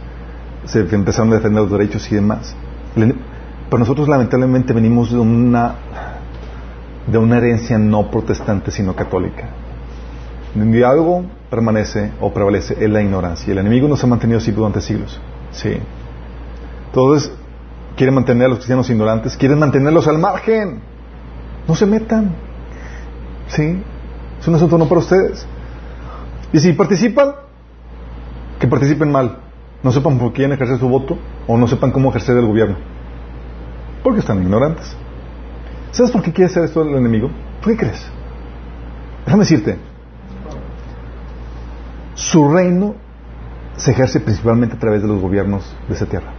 S3: se empezaron a defender los derechos y demás. Le- Pero nosotros lamentablemente venimos de una de una herencia no protestante sino católica. Donde algo permanece o prevalece es la ignorancia. El enemigo nos ha mantenido así durante siglos. Sí. Entonces, quieren mantener a los cristianos ignorantes, quieren mantenerlos al margen. No se metan. ¿Sí? Es un asunto no para ustedes. Y si participan, que participen mal. No sepan por quién ejercer su voto o no sepan cómo ejercer el gobierno. Porque están ignorantes. ¿Sabes por qué quiere hacer esto el enemigo? ¿Por qué crees? Déjame decirte. Su reino se ejerce principalmente a través de los gobiernos de esa tierra.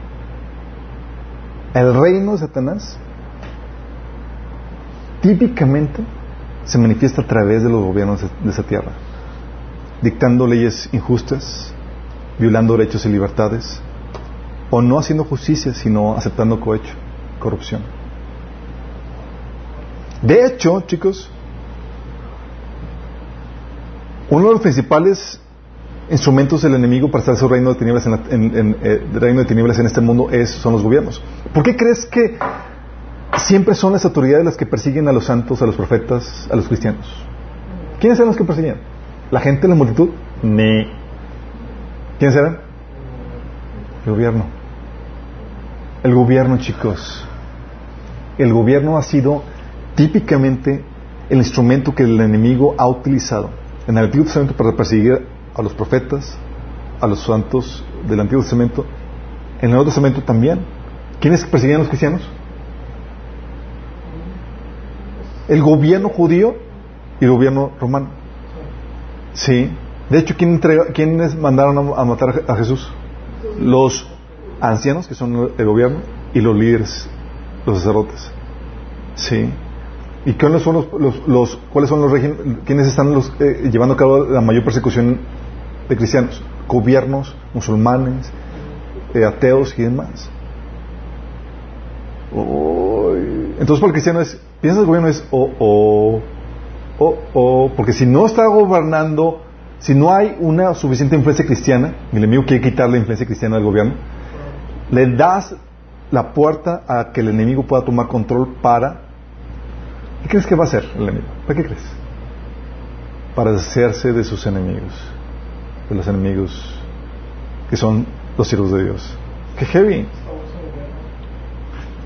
S3: El reino de Satanás típicamente se manifiesta a través de los gobiernos de esa tierra, dictando leyes injustas, violando derechos y libertades, o no haciendo justicia, sino aceptando cohecho, corrupción. De hecho, chicos, uno de los principales instrumentos del enemigo para estar su reino de tinieblas en, eh, reino de tinieblas en este mundo es, son los gobiernos. ¿Por qué crees que siempre son las autoridades las que persiguen a los santos, a los profetas, a los cristianos? ¿Quiénes eran los que persiguen? ¿La gente, la multitud? Ni. ¿Quiénes eran? El gobierno. El gobierno, chicos. El gobierno ha sido típicamente el instrumento que el enemigo ha utilizado en el Antiguo Testamento para perseguir a los profetas, a los santos del Antiguo Testamento, en el Nuevo Testamento también. ¿Quiénes perseguían a los cristianos? El gobierno judío y el gobierno romano. Sí. De hecho, ¿quién ¿quiénes mandaron a, matar a Jesús? Los ancianos, que son el gobierno, y los líderes, los sacerdotes. Sí. ¿Y cuáles son los, los, cuáles son los quiénes están los, eh, llevando a cabo la mayor persecución de cristianos, gobiernos, musulmanes, eh, ateos y demás. Entonces, para el cristiano es, piensa el gobierno es o, o, o, o, porque si no está gobernando, si no hay una suficiente influencia cristiana, el enemigo quiere quitar la influencia cristiana del gobierno, le das la puerta a que el enemigo pueda tomar control para. ¿Qué crees que va a hacer el enemigo? ¿Para qué crees? Para deshacerse de sus enemigos de los enemigos que son los siervos de Dios. ¡Qué heavy!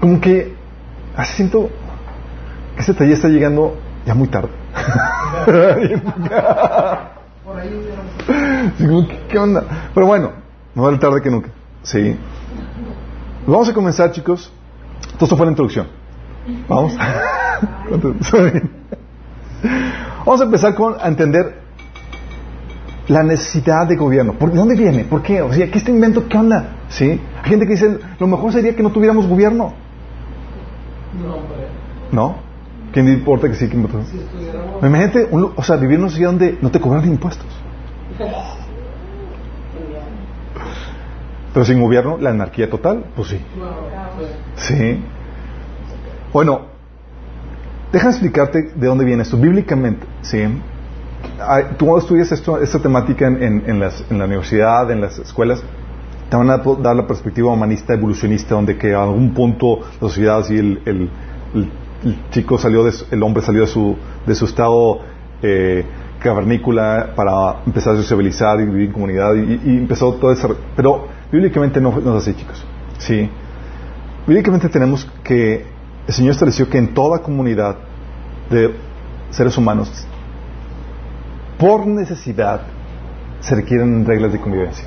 S3: Como que así siento que ese taller está llegando ya muy tarde. ¿Qué onda? Pero bueno, no vale tarde que nunca. Sí. Vamos a comenzar, chicos. Esto fue la introducción. Vamos. Vamos a empezar con a entender la necesidad de gobierno. ¿Por dónde viene? ¿Por qué? O sea, ¿qué este invento? ¿Qué onda? ¿Sí? Hay gente que dice, lo mejor sería que no tuviéramos gobierno. No, ¿No? ¿Quién importa que sí? Que si Imagínate, o sea, vivir en una sociedad donde no te cobran impuestos. Pero sin gobierno, la anarquía total, pues sí. Sí. Bueno, déjame explicarte de dónde viene esto. Bíblicamente, ¿sí? tú estudias esto, esta temática en, la universidad, en las escuelas, te van a dar la perspectiva humanista evolucionista, donde que a algún punto la sociedad, y el, chico salió, de, el hombre salió de su, de su estado eh, cavernícola para empezar a sociabilizar y vivir en comunidad, y, empezó todo eso. Pero bíblicamente no, no es así, chicos. Sí. Bíblicamente tenemos que el Señor estableció que en toda comunidad de seres humanos por necesidad se requieren reglas de convivencia.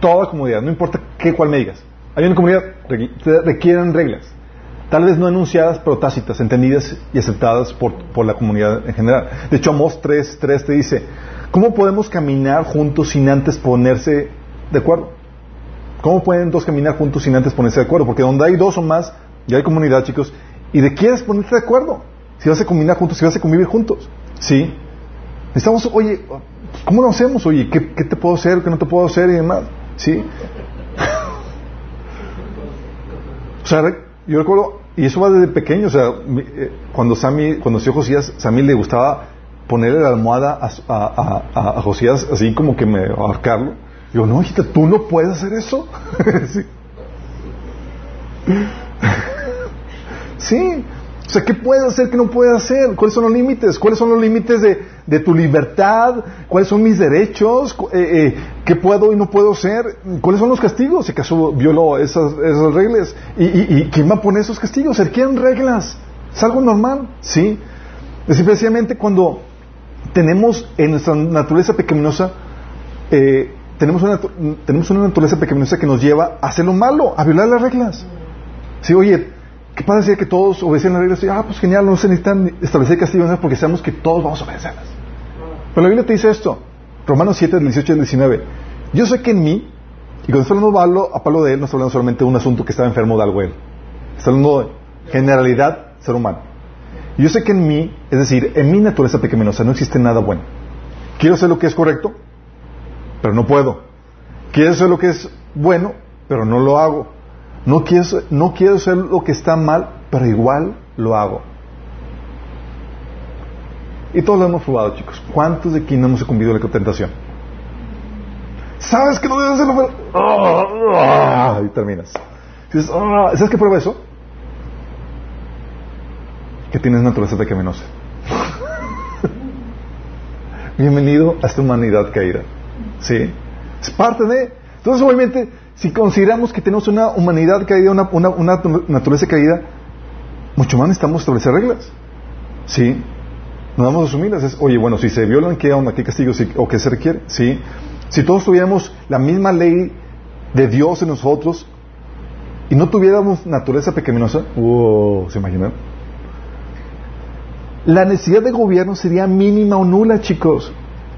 S3: Toda comunidad, no importa qué cuál me digas. Hay una comunidad, requieren reglas. Tal vez no enunciadas, pero tácitas, entendidas y aceptadas por, por la comunidad en general. De hecho, Amos 3, 3 te dice, ¿cómo podemos caminar juntos sin antes ponerse de acuerdo? ¿Cómo pueden dos caminar juntos sin antes ponerse de acuerdo? Porque donde hay dos o más, ya hay comunidad, chicos, y de quieres ponerte de acuerdo. Si vas a caminar juntos, si vas a convivir juntos. ¿Sí? Estamos, oye, ¿cómo lo hacemos? Oye, ¿qué, te puedo hacer? ¿Qué no te puedo hacer? Y demás. ¿Sí? o sea, yo recuerdo, y eso va desde pequeño, o sea, eh, cuando Sammy, cuando nació Josías, Sammy le gustaba ponerle la almohada a, Josías así como que me ahorcarlo. Yo, no, hijita, tú no puedes hacer eso. sí. sí. O sea, ¿qué puedes hacer, qué no puedes hacer? ¿Cuáles son los límites? ¿Cuáles son los límites de, de tu libertad? ¿Cuáles son mis derechos? Eh, eh, ¿Qué puedo y no puedo hacer? ¿Cuáles son los castigos? Si acaso violó esas, esas reglas. ¿Y, quién va a poner esos castigos? ¿Se requieren reglas? ¿Es algo normal? Sí. Especialmente cuando tenemos en nuestra naturaleza pecaminosa, eh, tenemos, una, tenemos una naturaleza pecaminosa que nos lleva a hacer lo malo, a violar las reglas. Sí, oye, ¿qué pasa si que todos obedecen las reglas? Y, ah, pues genial, no se necesitan establecer castigos porque sabemos que todos vamos a obedecerlas. Pero la Biblia te dice esto, Romanos 7, del 18 al 19. Yo sé que en mí, y cuando está hablando Pablo, a Pablo de él, no está hablando solamente de un asunto que estaba enfermo de algo él. Está hablando de generalidad ser humano. Yo sé que en mí, es decir, en mi naturaleza pecaminosa no existe nada bueno. Quiero hacer lo que es correcto, pero no puedo. Quiero hacer lo que es bueno, pero no lo hago. No quiero, no quiero lo que está mal, pero igual lo hago. Y todos lo hemos probado, chicos. ¿Cuántos de aquí no hemos sucumbido a la tentación? ¿Sabes que no debes hacerlo? Y terminas. "Ah". ¿Sabes qué prueba eso? Que tienes naturaleza pecaminosa. Bienvenido a esta humanidad caída. ¿Sí? Es parte de... Entonces, obviamente, si consideramos que tenemos una humanidad caída, una, una, una naturaleza caída, mucho más necesitamos establecer reglas. ¿Sí? No vamos a asumirlas. Oye, bueno, si se violan, ¿qué onda? ¿Qué castigo? Sí, ¿O qué se requiere? ¿Sí? Si todos tuviéramos la misma ley de Dios en nosotros y no tuviéramos naturaleza pecaminosa, wow, ¿se imaginan? La necesidad de gobierno sería mínima o nula, chicos.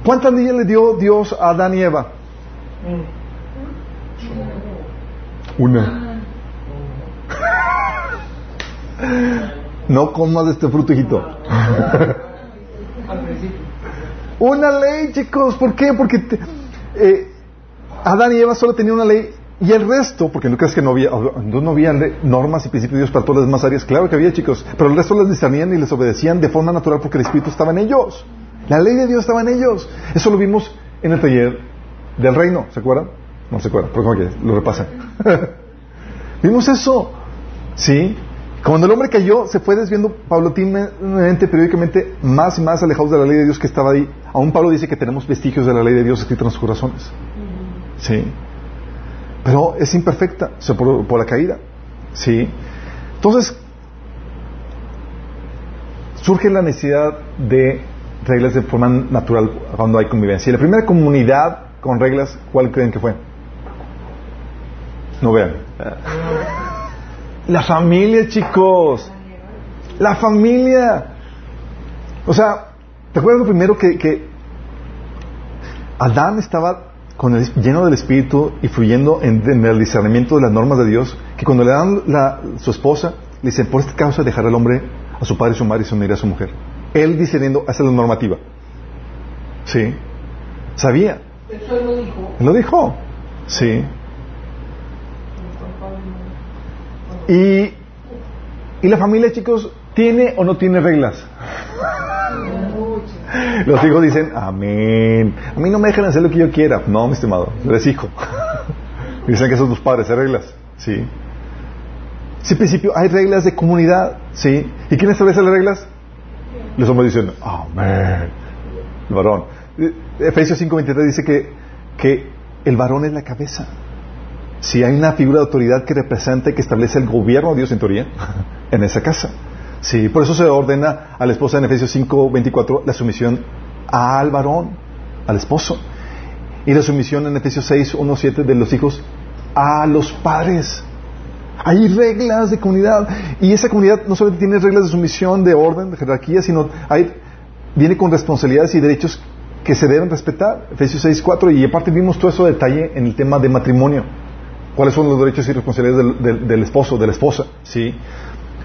S3: ¿Cuántas leyes le dio Dios a Adán y Eva? Una. No comas de este fruto, hijito. Una ley, chicos. ¿Por qué? Porque eh, Adán y Eva solo tenían una ley y el resto, porque no crees que no había, no, había normas y principios de Dios para todas las demás áreas. Claro que había, chicos. Pero el resto les discernían y les obedecían de forma natural porque el Espíritu estaba en ellos. La ley de Dios estaba en ellos. Eso lo vimos en el taller del reino. ¿Se acuerdan? No se acuerdan, pero lo repasan. vimos eso. ¿Sí? Cuando el hombre cayó, se fue desviando paulatinamente, periódicamente, más y más alejados de la ley de Dios que estaba ahí. Aún Pablo dice que tenemos vestigios de la ley de Dios escritos en los corazones. Sí. Pero es imperfecta, o sea, por, por la caída. Sí. Entonces, surge la necesidad de reglas de forma natural cuando hay convivencia. Y la primera comunidad con reglas, ¿cuál creen que fue? No vean. La familia, chicos. La familia. O sea, ¿te acuerdas lo primero que, que Adán estaba con el- lleno del Espíritu y fluyendo en, el discernimiento de las normas de Dios? Que cuando le dan la, su esposa, le dicen, por esta causa dejará el hombre a su padre y su madre y se unirá a su mujer. Él discerniendo, es la normativa. Sí. Sabía.
S4: Eso él lo dijo.
S3: Él lo dijo. Sí. Y, y la familia, chicos, ¿tiene o no tiene reglas? Los hijos dicen, amén. A mí no me dejan hacer lo que yo quiera. No, mi estimado, eres hijo. dicen que son tus padres, hay reglas. Sí. Sí, principio hay reglas de comunidad. Sí. ¿Y quién establece las reglas? Los hombres dicen, amén. El varón. Efesios 5.23 dice que, que el varón es la cabeza. Si hay una figura de autoridad que representa que establece el gobierno de Dios en teoría en esa casa. Sí, por eso se ordena a la esposa en Efesios 5:24 la sumisión al varón, al esposo. Y la sumisión en Efesios 6:1-7 de los hijos a los padres. Hay reglas de comunidad y esa comunidad no solamente tiene reglas de sumisión, de orden, de jerarquía, sino hay, viene con responsabilidades y derechos que se deben respetar. Efesios 6:4 y aparte vimos todo eso detalle en el tema de matrimonio cuáles son los derechos y responsabilidades del, del- del esposo, de la esposa, ¿sí?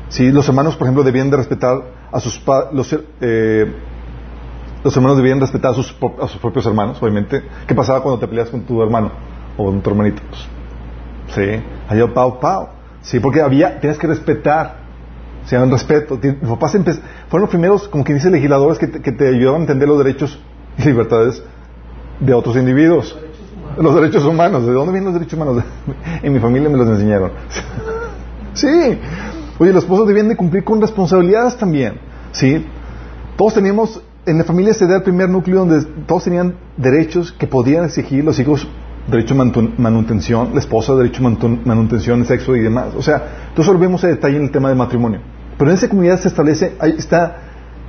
S3: Sí, los hermanos, por ejemplo, debían de respetar a sus los, eh, los hermanos debían respetar a sus, a sus propios hermanos, obviamente. ¿Qué pasaba cuando te peleas con tu hermano o con tu hermanito? Pues, sí, allá pau pau. Sí, porque había, tienes que respetar, se llama respeto. Mis papás fueron los primeros, como que dice, legisladores que te, que te ayudaban a entender los derechos y libertades de otros individuos. Los derechos humanos. ¿De dónde vienen los derechos humanos? en mi familia me los enseñaron. sí. Oye, los esposos debían de cumplir con responsabilidades también, ¿sí? Todos teníamos, en la familia se da el primer núcleo donde todos tenían derechos que podían exigir los hijos, derecho mantu- manutención, la esposa, derecho mantu- manutención, sexo y demás. O sea, lo vemos a detalle en el tema del matrimonio. Pero en esa comunidad se establece, ahí está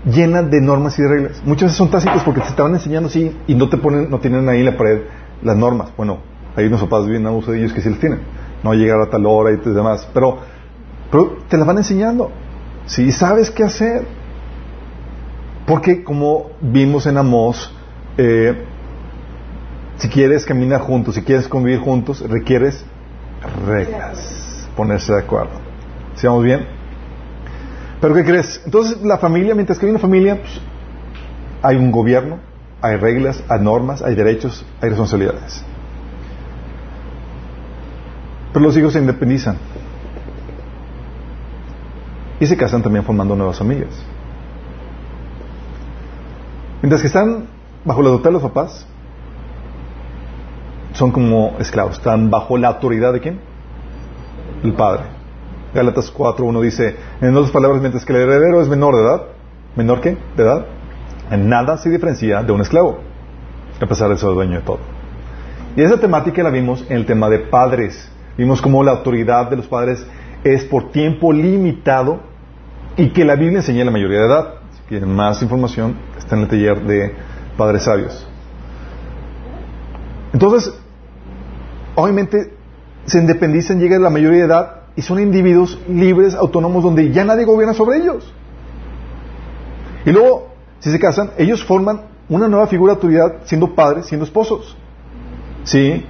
S3: llena de normas y de reglas. Muchas veces son tácitos porque te estaban enseñando así y no te ponen, no tienen ahí en la pared las normas. Bueno, hay unos papás bien abuso de ellos que sí las tienen. No llegar a tal hora y demás. Pero, te las van enseñando. Si sabes qué hacer. Porque como vimos en Amós, eh, si quieres caminar juntos, si quieres convivir juntos, requieres reglas. Ponerse de acuerdo. ¿Sí vamos bien? Pero ¿qué crees? Entonces la familia, mientras que hay una familia, pues, hay un gobierno, hay reglas, hay normas, hay derechos, hay responsabilidades. Pero los hijos se independizan. Y se casan también formando nuevas familias. Mientras que están bajo la tutela de los papás, son como esclavos, están bajo la autoridad de quién? El padre. Gálatas 4.1 dice, en otras palabras, mientras que el heredero es menor de edad, ¿menor qué? De edad, en nada se diferencia de un esclavo, a pesar de ser dueño de todo. Y esa temática la vimos en el tema de padres. Vimos cómo la autoridad de los padres es por tiempo limitado y que la Biblia enseña la mayoría de edad. Si quieren más información, está en el taller de Padres Sabios. Entonces, obviamente, se independizan, llegan a la mayoría de edad y son individuos libres, autónomos, donde ya nadie gobierna sobre ellos. Y luego, si se casan, ellos forman una nueva figura de autoridad siendo padres, siendo esposos. ¿Sí?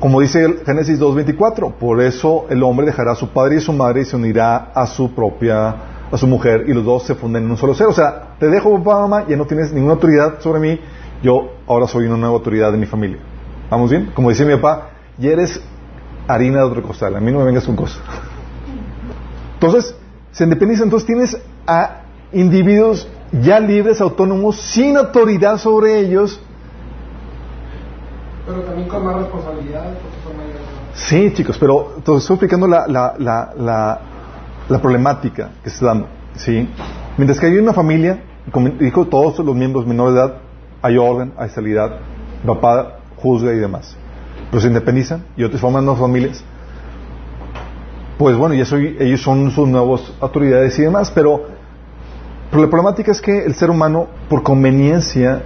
S3: Como dice el Génesis 2.24, por eso el hombre dejará a su padre y a su madre y se unirá a su propia, a su mujer y los dos se funden en un solo ser. O sea, te dejo papá, mamá, ya no tienes ninguna autoridad sobre mí, yo ahora soy una nueva autoridad de mi familia. ¿Vamos bien? Como decía mi papá, ya eres harina de otro costal, a mí no me vengas con cosas. Entonces, se independiza, entonces tienes a individuos ya libres, autónomos, sin autoridad sobre ellos.
S4: Pero también con más responsabilidad, porque son mayores.
S3: Sí, chicos, pero te estoy explicando la, la, la, la, la problemática que se está dando. ¿sí? Mientras que hay una familia, como dijo todos los miembros menores de edad, hay orden, hay estabilidad, papá juzga y demás. Pero se independizan y otros forman nuevas familias. Pues bueno, ya soy, ellos son sus nuevas autoridades y demás, pero, pero la problemática es que el ser humano, por conveniencia,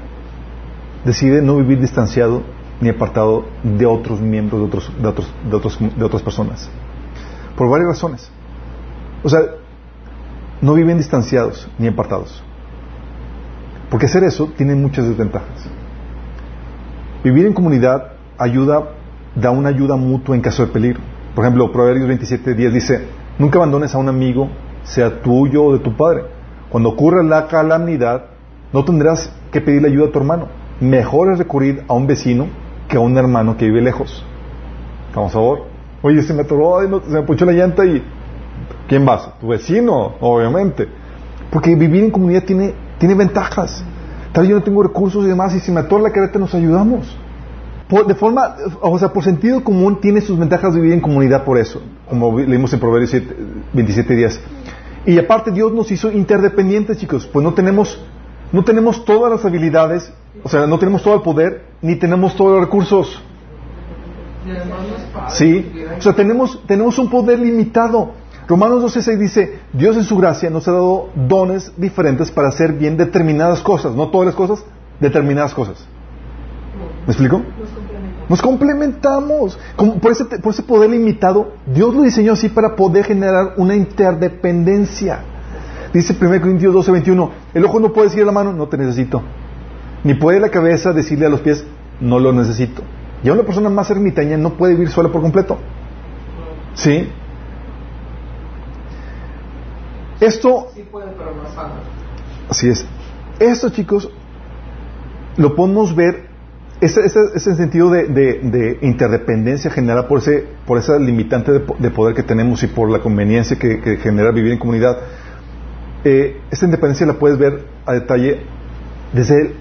S3: decide no vivir distanciado ni apartado de otros miembros de, otros, de, otros, de, otros, de otras personas. Por varias razones. O sea, no viven distanciados ni apartados. Porque hacer eso tiene muchas desventajas. Vivir en comunidad ayuda, da una ayuda mutua en caso de peligro. Por ejemplo, Proverbios 27.10 dice, nunca abandones a un amigo, sea tuyo o de tu padre. Cuando ocurra la calamidad, no tendrás que pedirle ayuda a tu hermano. Mejor es recurrir a un vecino que a un hermano que vive lejos. Vamos a favor. Oye, se me atoró, ay, no, se me puchó la llanta y... ¿Quién vas? Tu vecino, obviamente. Porque vivir en comunidad tiene, tiene ventajas. Tal vez yo no tengo recursos y demás, y si me atora la carreta nos ayudamos. Por, de forma, o sea, por sentido común tiene sus ventajas de vivir en comunidad por eso, como leímos en Proverbios 7, 27 días. Y aparte Dios nos hizo interdependientes, chicos, pues no tenemos, no tenemos todas las habilidades, o sea, no tenemos todo el poder, ni tenemos todos los recursos. Sí, o sea, tenemos, tenemos un poder limitado. Romanos 12.6 dice, Dios en su gracia nos ha dado dones diferentes para hacer bien determinadas cosas, no todas las cosas, determinadas cosas. ¿Me explico? Nos complementamos. Como por, ese, por ese poder limitado, Dios lo diseñó así para poder generar una interdependencia. Dice 1 Corintios 12:21, el ojo no puede decirle a la mano, no te necesito. Ni puede la cabeza decirle a los pies, no lo necesito. Y a una persona más ermitaña no puede vivir sola por completo. ¿Sí? Esto,
S4: Sí puede, pero no sana.
S3: así es. Esto, chicos, lo podemos ver, ese, ese, ese sentido de, de- de interdependencia generada por, ese, por esa limitante de, de poder que tenemos y por la conveniencia que, que genera vivir en comunidad. Eh, esta independencia la puedes ver a detalle desde el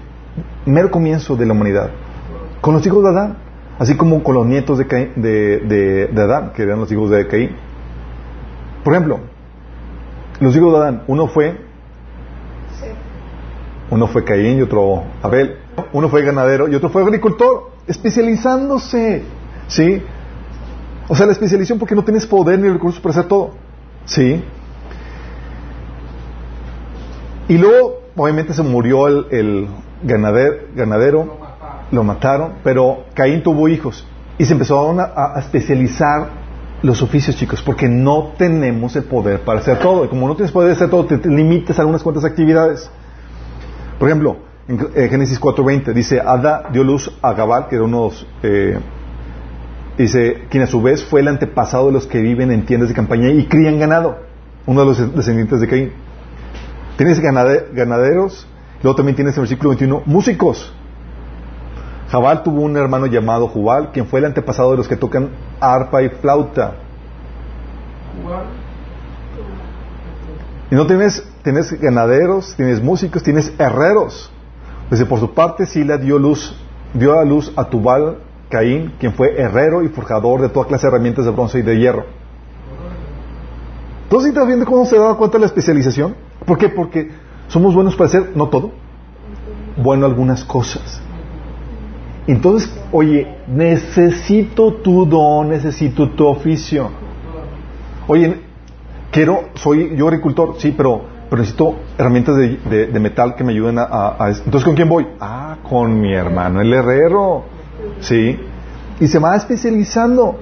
S3: mero comienzo de la humanidad, con los hijos de Adán, así como con los nietos de, Caín- de, de- de Adán, que eran los hijos de Caín. Por ejemplo, los hijos de Adán, uno fue, uno fue Caín y otro Abel, uno fue ganadero y otro fue agricultor, especializándose, ¿sí? O sea, la especialización porque no tienes poder ni recursos para hacer todo, ¿sí? Y luego, obviamente, se murió el, el ganadero, ganadero, lo mataron, pero Caín tuvo hijos y se empezó a, a especializar los oficios, chicos, porque no tenemos el poder para hacer todo. Y como no tienes poder para hacer todo, te, te limites a algunas cuantas actividades. Por ejemplo, en eh, Génesis 4.20 dice, Ada dio luz a Gabal, que era uno de eh, dice, quien a su vez fue el antepasado de los que viven en tiendas de campaña y crían ganado, uno de los descendientes de Caín. Tienes ganade- ganaderos, luego también tienes en versículo 21, músicos. Jabal tuvo un hermano llamado Jubal, quien fue el antepasado de los que tocan arpa y flauta. Y no tienes, tienes ganaderos, tienes músicos, tienes herreros. Dice, por su parte, Sila dio luz, dio a luz a Tubal Caín, quien fue herrero y forjador de toda clase de herramientas de bronce y de hierro. Entonces, ¿estás viendo cómo se da cuenta la especialización? ¿Por qué? Porque somos buenos para hacer, no todo, bueno algunas cosas. Entonces, oye, necesito tu don, necesito tu oficio. Oye, quiero, soy yo agricultor, sí, pero, pero necesito herramientas de, de- metal que me ayuden a, a- Entonces, ¿con quién voy? Ah, con mi hermano, el herrero. Sí. Y se va especializando.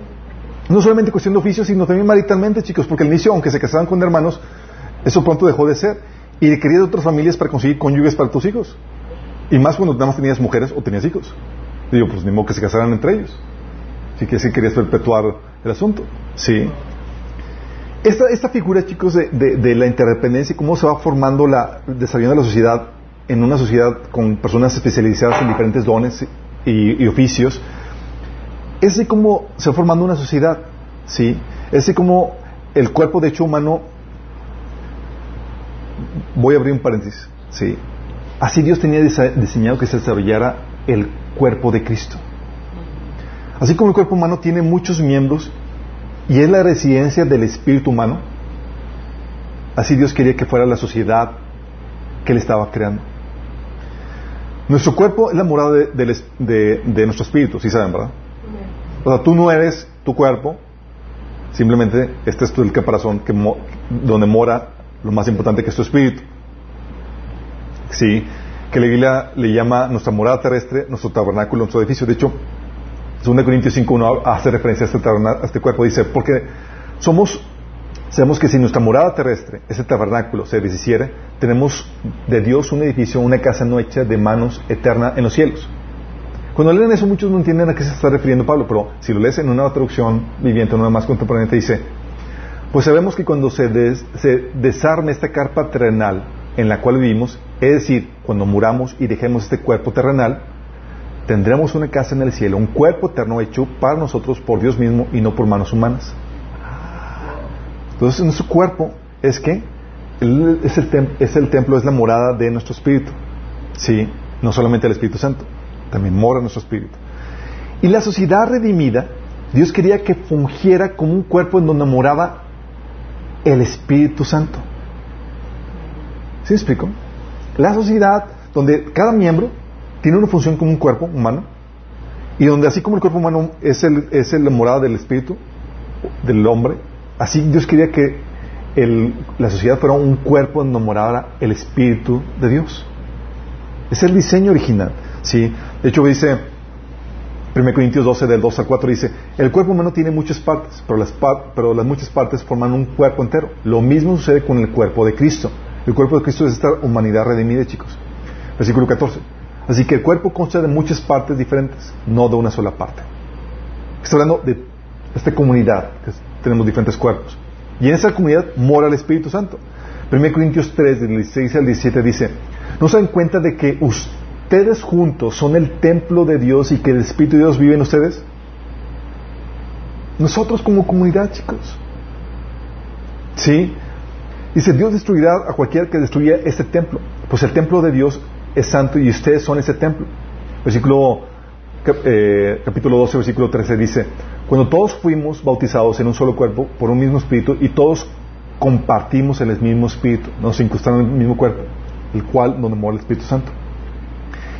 S3: No solamente cuestión de oficio, sino también maritalmente, chicos, porque al inicio, aunque se casaban con hermanos, eso pronto dejó de ser. Y requería de otras familias para conseguir cónyuges para tus hijos. Y más cuando nada más tenías mujeres o tenías hijos. Digo, pues ni modo que se casaran entre ellos. Así que sí querías perpetuar el asunto. Sí. Esta, esta figura, chicos, de, de- la interdependencia y cómo se va formando la, desarrollando la sociedad en una sociedad con personas especializadas en diferentes dones y, oficios, es así como se va formando una sociedad, ¿sí? Es así como el cuerpo de hecho humano, voy a abrir un paréntesis, ¿sí? Así Dios tenía diseñado que se desarrollara el cuerpo de Cristo. Así como el cuerpo humano tiene muchos miembros y es la residencia del espíritu humano, así Dios quería que fuera la sociedad que Él estaba creando. Nuestro cuerpo es la morada de, nuestro espíritu, sí saben, ¿verdad? O sea, tú no eres tu cuerpo, simplemente este es tu- el caparazón que mo- donde mora lo más importante que es tu espíritu. Sí, que la Biblia le llama nuestra morada terrestre, nuestro tabernáculo, nuestro edificio. De hecho, 2 Corintios 5.1 hace referencia a este, a este cuerpo. Dice, porque somos, sabemos que si nuestra morada terrestre, ese tabernáculo, se deshiciere, tenemos de Dios un edificio, una casa no hecha de manos eterna en los cielos. Cuando leen eso, muchos no entienden a qué se está refiriendo Pablo, pero si lo lees en una traducción viviente, una más contemporánea, te dice, pues sabemos que cuando se desarme esta carpa terrenal en la cual vivimos, es decir, cuando muramos y dejemos este cuerpo terrenal, tendremos una casa en el cielo, un cuerpo eterno hecho para nosotros por Dios mismo y no por manos humanas. Entonces, nuestro cuerpo es que es el, es el templo, es la morada de nuestro espíritu. Sí, no solamente el Espíritu Santo, también mora nuestro espíritu. Y la sociedad redimida, Dios quería que fungiera como un cuerpo en donde moraba el Espíritu Santo. ¿Sí explico? La sociedad donde cada miembro tiene una función como un cuerpo humano y donde así como el cuerpo humano es, el, es el- morada del Espíritu, del hombre, así Dios quería que la sociedad fuera un cuerpo donde morara el Espíritu de Dios. Es el diseño original. ¿sí? De hecho, dice 1 Corintios 12, del 2 al 4, dice: El cuerpo humano tiene muchas partes, pero las, pero las muchas partes forman un cuerpo entero. Lo mismo sucede con el cuerpo de Cristo. El cuerpo de Cristo es esta humanidad redimida, chicos. Versículo 14. Así que el cuerpo consta de muchas partes diferentes, no de una sola parte. Está hablando de esta comunidad, que tenemos diferentes cuerpos. Y en esa comunidad mora el Espíritu Santo. 1 Corintios 3, del 16 al 17 dice, ¿no se dan cuenta de que ustedes juntos son el templo de Dios y que el Espíritu de Dios vive en ustedes? Nosotros como comunidad, chicos. ¿Sí? Dice, Dios destruirá a cualquiera que destruya este templo. Pues el templo de Dios es santo y ustedes son ese templo. Versículo, eh, capítulo 12, versículo 13 dice, cuando todos fuimos bautizados en un solo cuerpo por un mismo espíritu y todos compartimos el mismo espíritu, nos incrustaron en el mismo cuerpo, el cual donde mora el Espíritu Santo.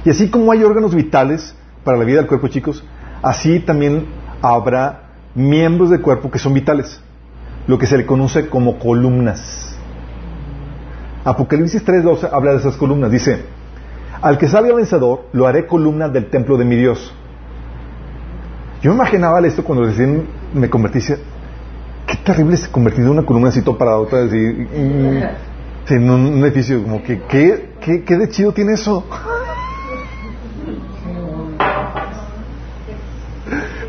S3: Y así como hay órganos vitales para la vida del cuerpo, chicos, así también habrá miembros del cuerpo que son vitales, lo que se le conoce como columnas. Apocalipsis 3.12 habla de esas columnas. Dice, al que salga vencedor, lo haré columna del templo de mi Dios. Yo me imaginaba esto cuando recién me convertí. Qué terrible es convertir en una columna así todo para otra. Así, en un, edificio. Como que, ¿qué, qué, qué de chido tiene eso?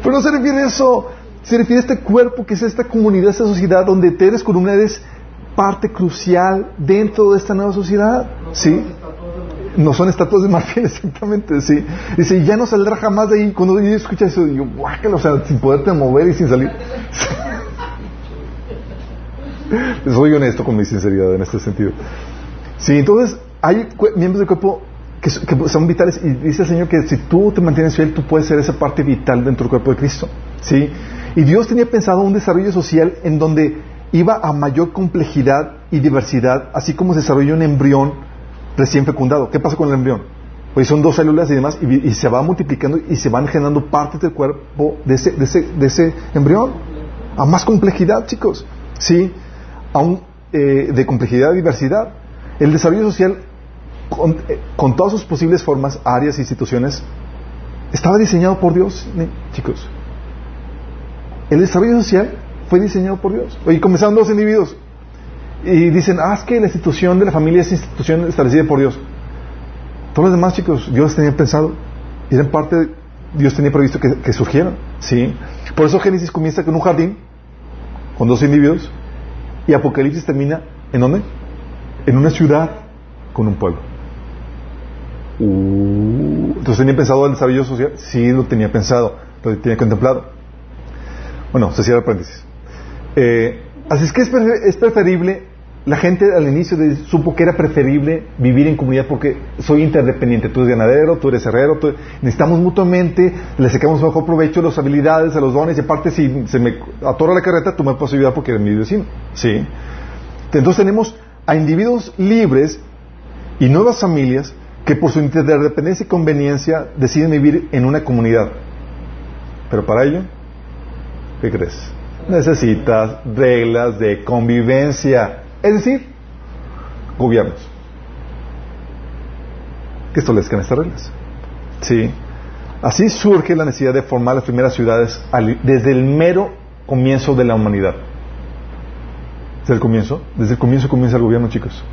S3: Pero no se refiere a eso. Se refiere a este cuerpo que es esta comunidad, esta sociedad donde te eres columna, eres parte crucial dentro de esta nueva sociedad. ¿Sí? No son estatuas de marfil, exactamente, sí. Dice, ya no saldrá jamás de ahí. Cuando yo escucho eso, digo, guácalo, o sea, sin poderte mover y sin salir. Soy honesto con mi sinceridad en este sentido. Sí, entonces, hay miembros del cuerpo que, son vitales y dice el Señor que si tú te mantienes fiel, tú puedes ser esa parte vital dentro del cuerpo de Cristo. ¿Sí? Y Dios tenía pensado un desarrollo social en donde iba a mayor complejidad y diversidad, así como se desarrolló un embrión recién fecundado. ¿Qué pasa con el embrión? Pues son dos células y demás, y, se va multiplicando y se van generando partes del cuerpo de ese, de ese, de ese embrión. A más complejidad, chicos. ¿Sí? Aún eh, de complejidad y diversidad. El desarrollo social, con, eh, con, todas sus posibles formas, áreas, instituciones, estaba diseñado por Dios, chicos. El desarrollo social fue diseñado por Dios. Oye, comenzaron dos individuos, y dicen, ah, es que la institución de la familia es institución establecida por Dios. Todos los demás chicos, Dios tenía pensado, y eran parte, Dios tenía previsto que, surgieran. ¿sí? Por eso Génesis comienza con un jardín, con dos individuos, y Apocalipsis termina, ¿en dónde? En una ciudad, con un pueblo. Uh, entonces tenía pensado el desarrollo social, sí lo tenía pensado, lo tenía contemplado. Bueno, se cierra el paréntesis. Eh, así es que es preferible la gente al inicio supo que era preferible vivir en comunidad porque soy interdependiente. Tú eres ganadero, tú eres herrero, necesitamos mutuamente, le sacamos mejor provecho a las habilidades, a los dones, y aparte si se me atora la carreta, tú me puedes ayudar porque eres mi vecino. ¿Sí? Entonces tenemos a individuos libres y nuevas familias que por su interdependencia y conveniencia deciden vivir en una comunidad. Pero para ello, ¿qué crees? Necesitas reglas de convivencia. Es decir, gobiernos que establezcan estas reglas. Sí. Así surge la necesidad de formar las primeras ciudades desde el mero comienzo de la humanidad. Desde el comienzo, desde el comienzo comienza el gobierno, chicos.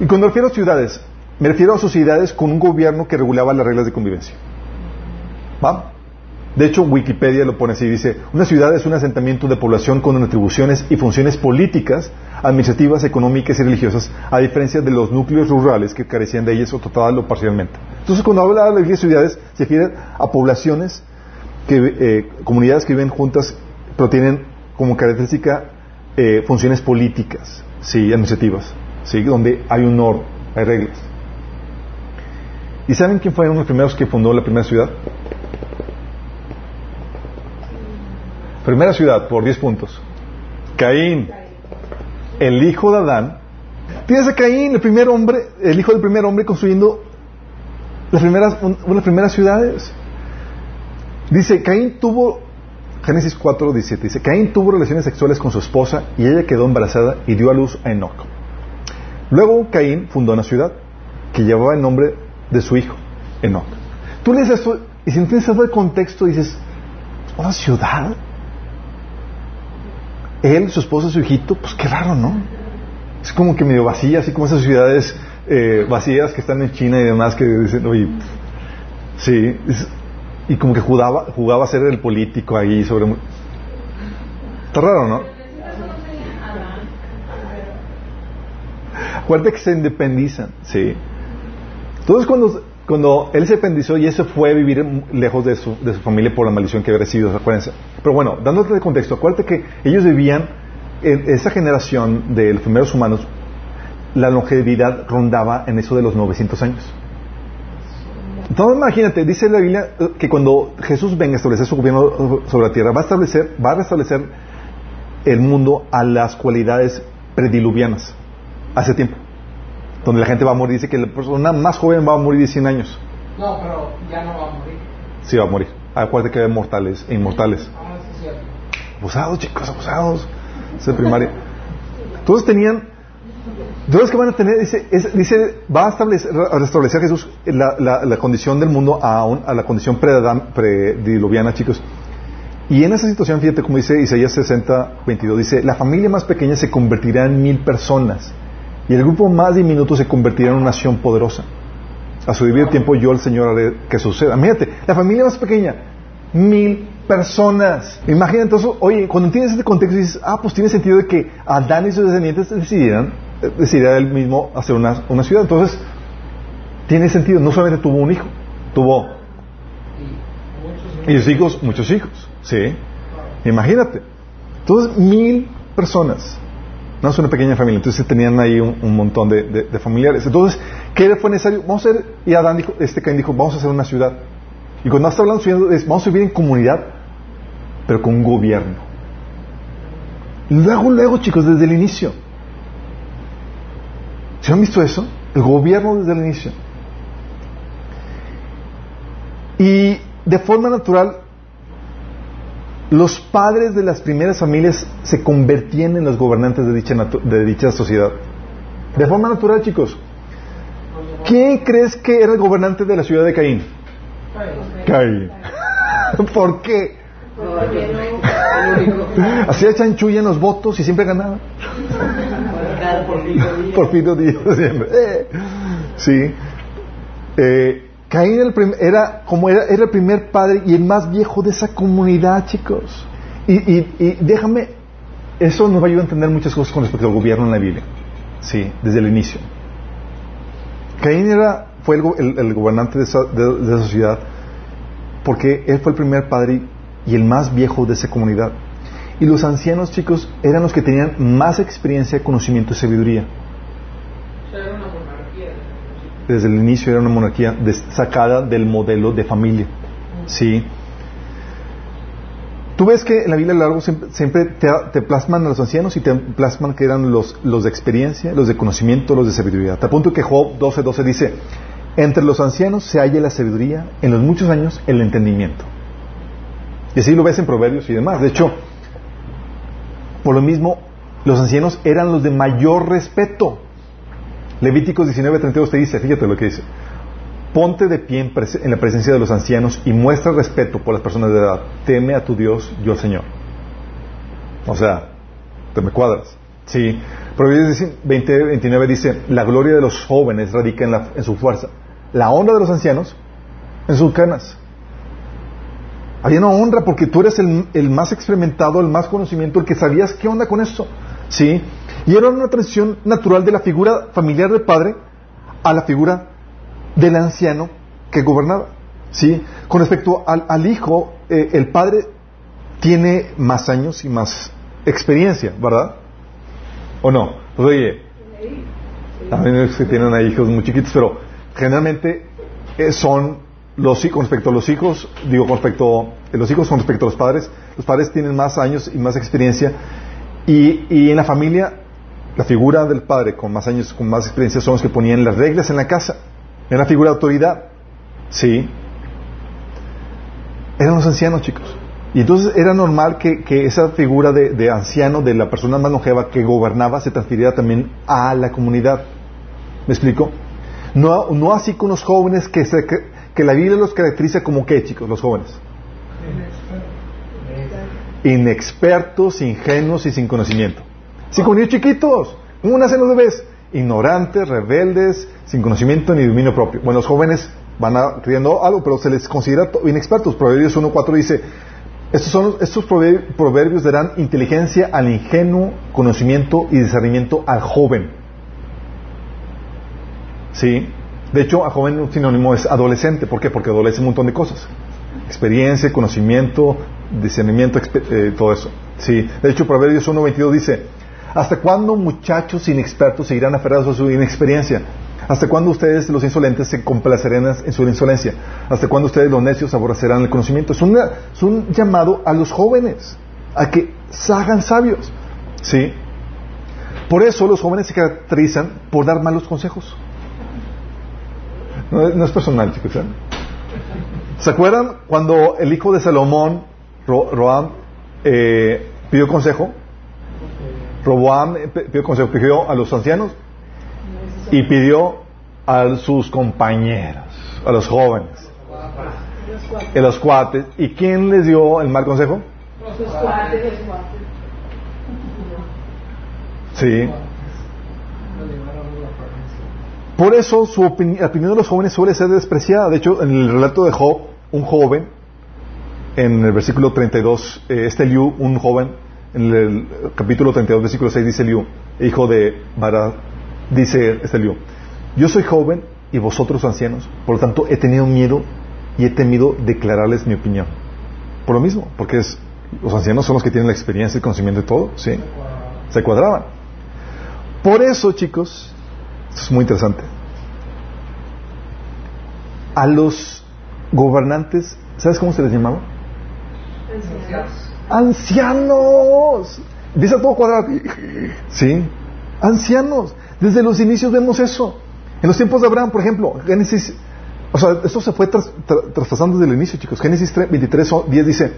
S3: Y cuando refiero a ciudades, me refiero a sociedades con un gobierno que regulaba las reglas de convivencia. ¿Va? De hecho, Wikipedia lo pone así, dice, una ciudad es un asentamiento de población con atribuciones y funciones políticas, administrativas, económicas y religiosas, a diferencia de los núcleos rurales que carecían de ellas o o parcialmente. Entonces, cuando habla de ciudades, se refiere a poblaciones, que, eh, comunidades que viven juntas, pero tienen como característica eh, funciones políticas, sí, administrativas, sí, donde hay un orden, hay reglas. ¿Y saben quién fue uno de los primeros que fundó la primera ciudad? Primera ciudad, por 10 puntos. Caín, el hijo de Adán. Tienes a Caín, el primer hombre, el hijo del primer hombre, construyendo las primeras, unas primeras ciudades. Dice, Caín tuvo, Génesis 4, 17, dice, Caín tuvo relaciones sexuales con su esposa y ella quedó embarazada y dio a luz a Enoch. Luego Caín fundó una ciudad que llevaba el nombre de su hijo, Enoch. Tú lees esto y si no tienes el contexto dices, ¿una ciudad? Él, su esposa, su hijito, pues qué raro, ¿no? Es como que medio vacía, así como esas ciudades eh, vacías que están en China y demás que dicen, oye, sí, y como que jugaba, jugaba a ser el político ahí sobre... Está raro, ¿no? Acuérdate que se independizan, sí. Entonces cuando cuando él se apendizó y ese fue vivir lejos de su, de su familia por la maldición que había recibido, acuérdense. Pero bueno, dándote de contexto, acuérdate que ellos vivían, en esa generación de los primeros humanos, la longevidad rondaba en eso de los 900 años. Entonces imagínate, dice la Biblia que cuando Jesús venga a establecer su gobierno sobre la tierra, va a establecer, va a restablecer el mundo a las cualidades prediluvianas hace tiempo. Donde la gente va a morir, dice que la persona más joven va a morir de 100 años.
S4: No, pero ya no va a morir.
S3: Sí, va a morir. Acuérdate que hay mortales e inmortales.
S4: Ah, sí es cierto.
S3: Abusados, chicos, abusados. Es de primaria. Todos tenían. Todos que van a tener, dice, es- dice va a, establecer, a restablecer Jesús la, la- la condición del mundo a, un- a la condición prediluviana, chicos. Y en esa situación, fíjate como dice Isaías 60, 22, dice, la familia más pequeña se convertirá en mil personas y el grupo más diminuto se convertirá en una nación poderosa. A su debido tiempo yo, el Señor, haré que suceda. Fíjate, la familia más pequeña, mil personas. Imagina entonces, oye, cuando entiendes este contexto dices, ah, pues tiene sentido de que Adán y sus descendientes decidieran, eh, decidiera él mismo hacer una, una ciudad. Entonces, tiene sentido. No solamente tuvo un hijo, tuvo
S4: y
S3: sus hijos, muchos hijos. Sí. Imagínate. Entonces, mil personas. No es una pequeña familia. Entonces tenían ahí un, montón de, familiares. Entonces, ¿qué fue necesario? Vamos a hacer, y Adán dijo, este Caín dijo, vamos a hacer una ciudad. Y cuando está hablando de es, vamos a vivir en comunidad, pero con un gobierno. Luego, luego, chicos, desde el inicio. ¿Se han visto eso? El gobierno desde el inicio. Y de forma natural, los padres de las primeras familias se convertían en los gobernantes de dicha, de dicha sociedad. De forma natural, chicos. ¿Quién crees que era el gobernante de la ciudad de Caín? Caín. ¿Por qué? Hacía chanchulla en los votos y siempre ganaba. Porfirio Díaz siempre. Eh, Sí. Eh, Caín era, era como era, el primer padre y el más viejo de esa comunidad, chicos. Y, y- y déjame, eso nos va a ayudar a entender muchas cosas con respecto al gobierno en la Biblia. Sí, desde el inicio. Caín era, fue el, go- el- el gobernante de esa, de esa ciudad porque él fue el primer padre y el más viejo de esa comunidad. Y los ancianos, chicos, eran los que tenían más experiencia, conocimiento y sabiduría.
S4: O sea, era una monarquía.
S3: Desde el inicio era una monarquía sacada del modelo de familia. Sí. Tú ves que en la Biblia a lo largo siempre, siempre te, plasman a los ancianos y te plasman que eran los, los de experiencia, los de conocimiento, los de sabiduría. Te apunto que Job 12:12 12 dice, entre los ancianos se halla la sabiduría, en los muchos años el entendimiento. Y así lo ves en Proverbios y demás. De hecho, por lo mismo, los ancianos eran los de mayor respeto. Levíticos 19:32 te dice, fíjate lo que dice. Ponte de pie en, la presencia de los ancianos y muestra respeto por las personas de edad. Teme a tu Dios, yo el Señor. O sea, te me cuadras. Sí. Proverbios 20:29 dice, la gloria de los jóvenes radica en, la- en su fuerza. La honra de los ancianos en sus canas. Había una honra porque tú eres el, el más experimentado, el más conocimiento, el que sabías qué onda con eso. ¿Sí? Y era una transición natural de la figura familiar del padre a la figura del anciano que gobernaba. ¿Sí? Con respecto al, al hijo, eh, el padre tiene más años y más experiencia, ¿verdad? ¿O no? Pues oye, también es que tienen a hijos muy chiquitos, pero generalmente eh, son los con respecto a los hijos, digo con respecto, eh, los hijos con respecto a los padres, los padres tienen más años y más experiencia, y, y en la familia, la figura del padre con más años, con más experiencia, son los que ponían las reglas en la casa, en la figura de autoridad, ¿sí? Eran los ancianos, chicos. Y entonces era normal que, que esa figura de, de anciano, de la persona más longeva que gobernaba, se transfiriera también a la comunidad. ¿Me explico? No, no así con los jóvenes que, se, que, que la Biblia los caracteriza como qué, chicos, los jóvenes. Inexpertos, ingenuos y sin conocimiento. Sí, niños chiquitos. ¿Cómo nacen los bebés? Ignorantes, rebeldes, sin conocimiento ni dominio propio. Bueno, los jóvenes van creyendo algo, pero se les considera to- inexpertos. Proverbios 1.4 dice, estos, son, estos prover- proverbios darán inteligencia al ingenuo, conocimiento y discernimiento al joven. ¿Sí? De hecho, a joven un sinónimo es adolescente. ¿Por qué? Porque adolece un montón de cosas. Experiencia, conocimiento, discernimiento, eh, todo eso. ¿Sí? De hecho, Proverbios 1.22 dice, ¿hasta cuándo muchachos inexpertos seguirán aferrados a su inexperiencia? ¿Hasta cuándo ustedes, los insolentes, se complacerán en su insolencia? ¿Hasta cuándo ustedes, los necios, aborrecerán el conocimiento? Es, una- un llamado a los jóvenes. a que se hagan sabios. ¿Sí? Por eso los jóvenes se caracterizan por dar malos consejos. No, no es personal, chicos. ¿eh? ¿Se acuerdan cuando el hijo de Salomón, Ro- Roam, eh, pidió consejo? Roboam eh, pidió consejo, pidió a los ancianos y pidió a sus compañeros, a los jóvenes, a los cuates. ¿Y quién les dio el mal consejo?
S5: Sus cuates.
S3: Sí. Por eso su opini- la opinión de los jóvenes suele ser despreciada. De hecho, en el relato de Job, un joven, en el versículo 32, eh, este Liu, un joven, en el capítulo 32, versículo 6, dice Liu, hijo de Bara, dice este Liu, yo soy joven y vosotros ancianos, por lo tanto he tenido miedo y he temido declararles mi opinión. Por lo mismo, porque los ancianos son los que tienen la experiencia y conocimiento de todo, ¿sí? Se cuadraban. Por eso, chicos, esto es muy interesante. A los gobernantes, ¿sabes cómo se les llamaba? Empieza todo cuadrado. Sí. Ancianos. Desde los inicios vemos eso. En los tiempos de Abraham, por ejemplo, Génesis, o sea, esto se fue tras- tra- traspasando desde el inicio, chicos. Génesis 3, 23, 10 dice,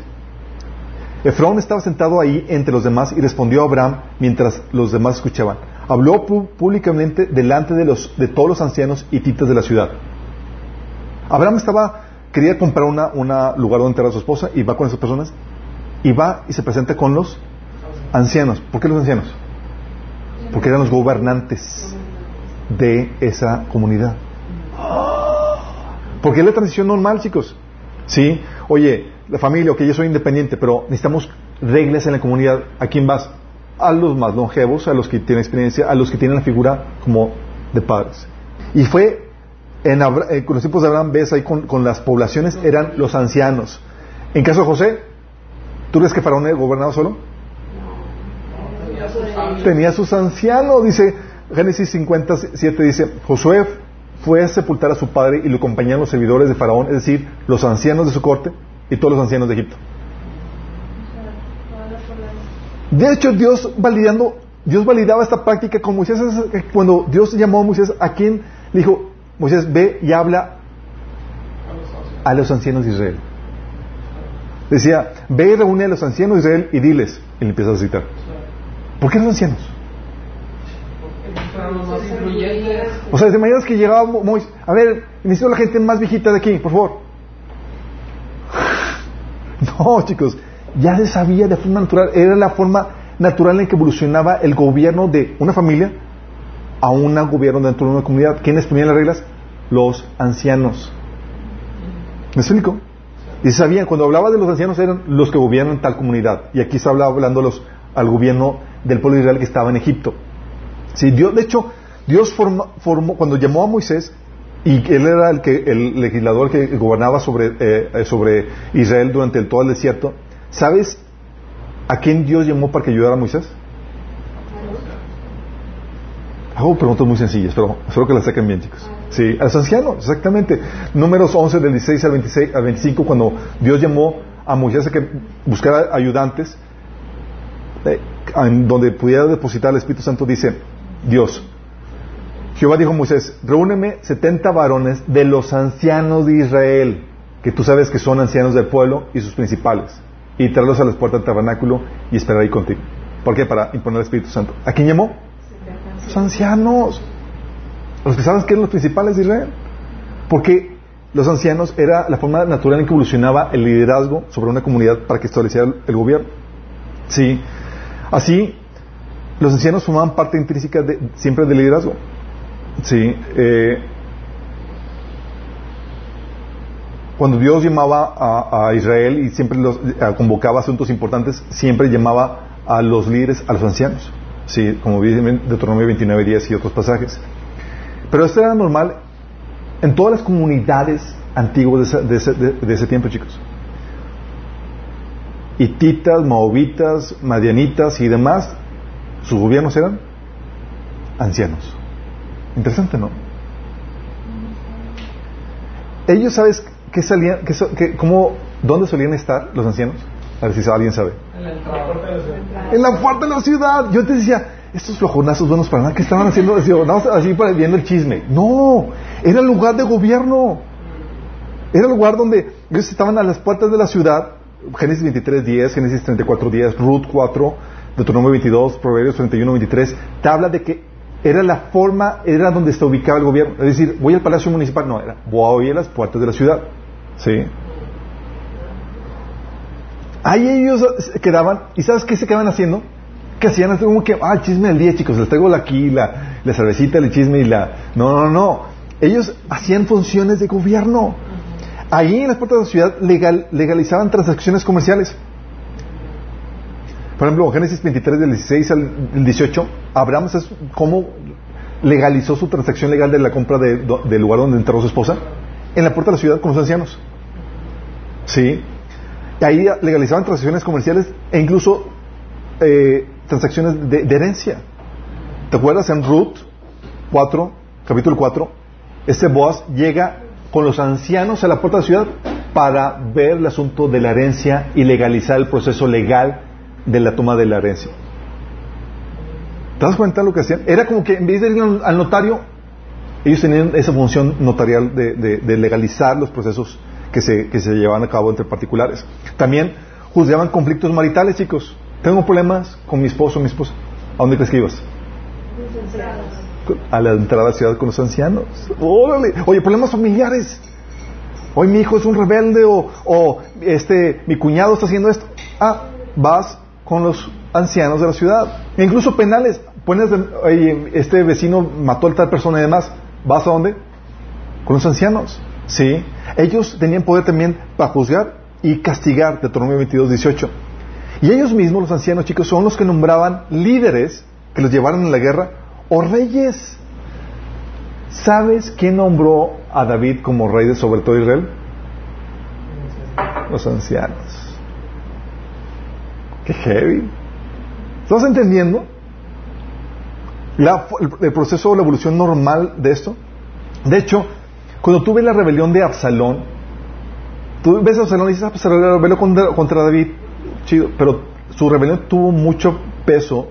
S3: Efraón estaba sentado ahí entre los demás y respondió a Abraham mientras los demás escuchaban. Habló públicamente delante de, los, de todos los ancianos hititas de la ciudad. Abraham estaba, quería comprar una, una lugar donde enterrar a su esposa y va con esas personas y va y se presenta con los ancianos. ¿Por qué los ancianos? Porque eran los gobernantes de esa comunidad. Porque es la transición normal, chicos. Sí, oye, la familia, ok, yo soy independiente, pero necesitamos reglas en la comunidad. ¿A quién vas? A los más longevos, a los que tienen experiencia, a los que tienen la figura como de padres. Y fue en Abra- eh, con los tiempos de Abraham, ves ahí con, con las poblaciones, eran los ancianos. En caso de José, ¿tú crees que Faraón gobernaba solo? Tenía sus ancianos, dice Génesis 57, dice, Josué fue a sepultar a su padre y lo acompañaron los servidores de Faraón, es decir, los ancianos de su corte y todos los ancianos de Egipto. De hecho, Dios validando, Dios validaba esta práctica con Moisés. Cuando Dios llamó a Moisés, ¿a quién le dijo, Moisés, ve y habla a los ancianos de Israel? Decía, ve y reúne a los ancianos de Israel y diles, y le empieza a citar. ¿Por qué los ancianos? O sea, ¿te imaginas que llegaba Mo- Moisés? A ver, necesito la gente más viejita de aquí, por favor. No, chicos, ya se sabía de forma natural, era la forma natural en que evolucionaba el gobierno de una familia a un gobierno dentro de una comunidad. ¿Quiénes ponían las reglas? Los ancianos. ¿Me explico? Y sabían, cuando hablaba de los ancianos eran los que gobiernan tal comunidad. Y aquí se hablaba hablando los, al gobierno del pueblo de Israel que estaba en Egipto. Sí, Dios, de hecho, Dios forma- formó, cuando llamó a Moisés, y él era el, que, el legislador que gobernaba sobre, eh, eh, sobre Israel durante el, todo el desierto, ¿sabes a quién Dios llamó para que ayudara a Moisés? Hago preguntas muy sencillas, pero espero que las saquen bien, chicos. Sí, a los ancianos, exactamente. Números 11 del 16 al, 26, al 25, cuando Dios llamó a Moisés a que buscara ayudantes, eh, en donde pudiera depositar el Espíritu Santo, dice Dios, Jehová dijo a Moisés, reúneme 70 varones de los ancianos de Israel, que tú sabes que son ancianos del pueblo y sus principales, y tráelos a las puertas del tabernáculo y esperar ahí contigo. ¿Por qué? Para imponer el Espíritu Santo. ¿A quién llamó? Los ancianos. Los que saben que eran los principales de Israel. Porque los ancianos era la forma natural en que evolucionaba el liderazgo sobre una comunidad para que estableciera el, gobierno. Sí. Así, los ancianos formaban parte intrínseca siempre del liderazgo. Sí. eh, cuando Dios llamaba a, Israel y siempre los convocaba asuntos importantes, siempre llamaba a los líderes, a los ancianos. Sí, como dice Deuteronomio 29, 10 y otros pasajes. Pero esto era normal en todas las comunidades antiguas de ese, de ese- de- ese tiempo, chicos. Hititas, Moabitas, Madianitas y demás, sus gobiernos eran ancianos. Interesante, ¿no? Ellos, ¿sabes qué salían, qué cómo, dónde solían estar los ancianos? A ver si alguien sabe.
S4: En la.
S3: En la puerta de la ciudad. Yo te decía, estos flojonazos buenos para nada, ¿qué estaban haciendo? Así, así viendo el chisme. No, era el lugar de gobierno. Era el lugar donde ellos estaban a las puertas de la ciudad. Génesis 23, 10, Génesis 34, 10, Ruth 4, Deuteronomio 22, Proverbios 31, 23. Te habla de que era la forma, era donde se ubicaba el gobierno. Es decir, voy al palacio municipal. No, era, voy a las puertas de la ciudad. ¿Sí? Ahí ellos quedaban, ¿y sabes qué se quedaban haciendo? Que hacían así como que, ah, chisme del día, chicos, les traigo la aquí, la, cervecita, el chisme y la... No, no, no. Ellos hacían funciones de gobierno. Ahí en las puertas de la ciudad legal, legalizaban transacciones comerciales. Por ejemplo, Génesis 23, del 16 al 18, Abraham, ¿sabes cómo legalizó su transacción legal de la compra de- del lugar donde entró su esposa? En la puerta de la ciudad con los ancianos. Sí. Ahí legalizaban transacciones comerciales e incluso eh, transacciones de, herencia. ¿Te acuerdas en Ruth 4, capítulo 4? Este Boaz llega con los ancianos a la puerta de la ciudad para ver el asunto de la herencia y legalizar el proceso legal de la toma de la herencia. ¿Te das cuenta de lo que hacían? Era como que en vez de ir al notario, ellos tenían esa función notarial de- de legalizar los procesos que se, que se llevaban a cabo entre particulares. También juzgaban conflictos maritales, chicos. Tengo problemas con mi esposo o mi esposa. ¿A dónde crees que ibas? A la entrada a la ciudad con los ancianos. Órale. Oye, problemas familiares. Hoy mi hijo es un rebelde o, o, este, mi cuñado está haciendo esto. Ah, vas con los ancianos de la ciudad. E incluso penales. Pones, oye, este vecino mató a tal persona y demás. ¿Vas a dónde? Con los ancianos. Sí. Ellos tenían poder también para juzgar y castigar. Deuteronomio 22, 18. Y ellos mismos, los ancianos chicos, son los que nombraban líderes que los llevaran a la guerra o reyes. ¿Sabes quién nombró a David como rey de sobre todo Israel? Los ancianos. Qué heavy. ¿Estás entendiendo? La- el, proceso o la evolución normal de esto. De hecho, cuando tú ves la rebelión de Absalón, tú ves a Absalón y dices, ah, pues rebeló contra David, pero su rebelión tuvo mucho peso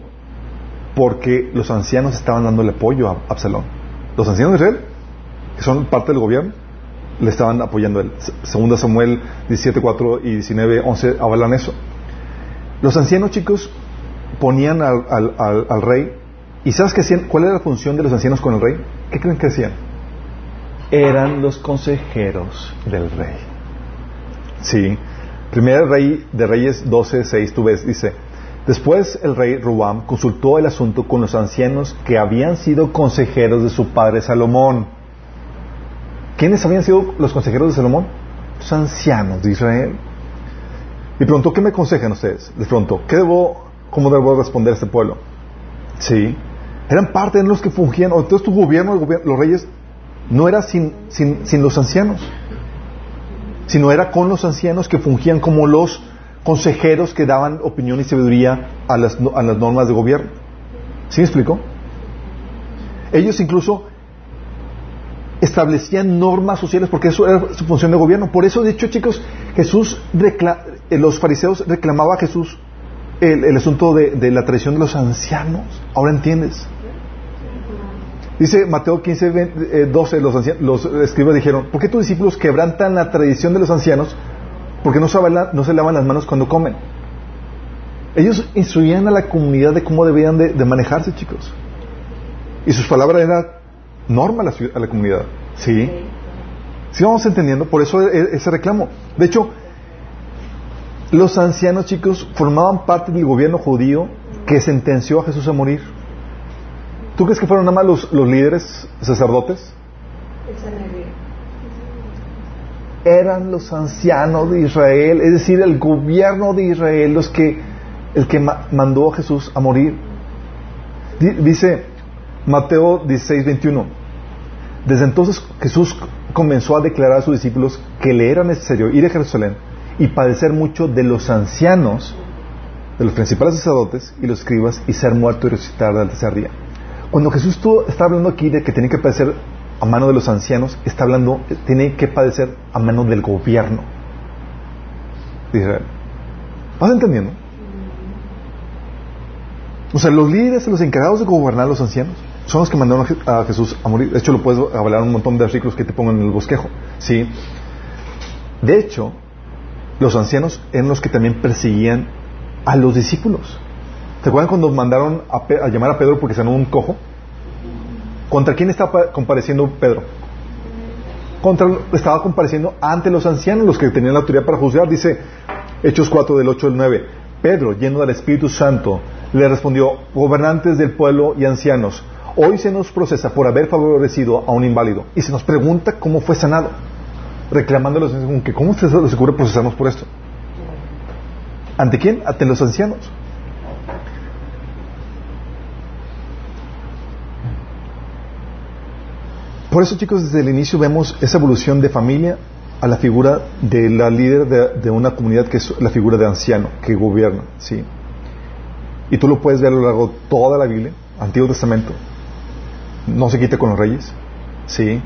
S3: porque los ancianos estaban dándole apoyo a Absalón. Los ancianos de Israel, que son parte del gobierno, le estaban apoyando a él. Segunda Samuel 17, 4 y 19, 11 hablan eso. Los ancianos chicos ponían al, al- al- al rey y ¿sabes qué hacían? ¿Cuál era la función de los ancianos con el rey? ¿Qué creen que hacían? Eran los consejeros del rey. Sí. Primera rey de Reyes 12, 6, tú ves, dice, después el rey Ruam consultó el asunto con los ancianos que habían sido consejeros de su padre Salomón. ¿Quiénes habían sido los consejeros de Salomón? Los ancianos de Israel. Y preguntó, ¿qué me aconsejan ustedes? Les preguntó, ¿qué debo, cómo debo responder a este pueblo? Sí. Eran parte de los que fungían, entonces tu gobierno, el gobierno, los reyes, no era sin, sin, sin los ancianos, sino era con los ancianos que fungían como los consejeros que daban opinión y sabiduría a las, a las normas de gobierno. ¿Sí me explico? Ellos incluso establecían normas sociales porque eso era su función de gobierno. Por eso, de hecho, chicos, Jesús, eh, los fariseos reclamaba a Jesús el, asunto de, de la tradición de los ancianos. Ahora entiendes. Dice Mateo 15, 20, eh, 12, los, ancianos, los escribas dijeron, ¿por qué tus discípulos quebrantan la tradición de los ancianos? Porque no se, lavan- no se lavan las manos cuando comen. Ellos instruían a la comunidad de cómo debían de, de manejarse, chicos. Y sus palabras eran norma a la, a la comunidad. ¿Sí? ¿Sí vamos entendiendo? Por eso e- ese reclamo. De hecho, los ancianos, chicos, formaban parte del gobierno judío que sentenció a Jesús a morir. ¿Tú crees que fueron nada más los, los líderes sacerdotes? Eran los ancianos de Israel, es decir, el gobierno de Israel, los que, el que ma- mandó a Jesús a morir. Di- Dice Mateo 16, 21. Desde entonces Jesús comenzó a declarar a sus discípulos que le era necesario ir a Jerusalén y padecer mucho de los ancianos, de los principales sacerdotes y los escribas y ser muerto y resucitar al tercer día. Cuando Jesús está hablando aquí de que tiene que padecer a mano de los ancianos, está hablando, tiene que padecer a mano del gobierno de Israel. ¿Vas entendiendo? O sea, los líderes, los encargados de gobernar a los ancianos, son los que mandaron a Jesús a morir. De hecho, lo puedes hablar un montón de versículos que te pongan en el bosquejo. ¿sí? De hecho, los ancianos eran los que también perseguían a los discípulos. ¿Se acuerdan cuando mandaron a, llamar a Pedro porque sanó un cojo? ¿Contra quién estaba compareciendo Pedro? Contra, estaba compareciendo ante los ancianos, los que tenían la autoridad para juzgar. Dice Hechos 4 del 8 al 9. Pedro, lleno del Espíritu Santo, le respondió, gobernantes del pueblo y ancianos, hoy se nos procesa por haber favorecido a un inválido y se nos pregunta cómo fue sanado, reclamándolos que cómo se les ocurre procesarnos por esto. ¿Ante quién? Ante los ancianos. Por eso, chicos, desde el inicio vemos esa evolución de familia a la figura de la líder de, una comunidad que es la figura de anciano, que gobierna, ¿sí? Y tú lo puedes ver a lo largo de toda la Biblia, Antiguo Testamento. No se quita con los reyes, ¿sí?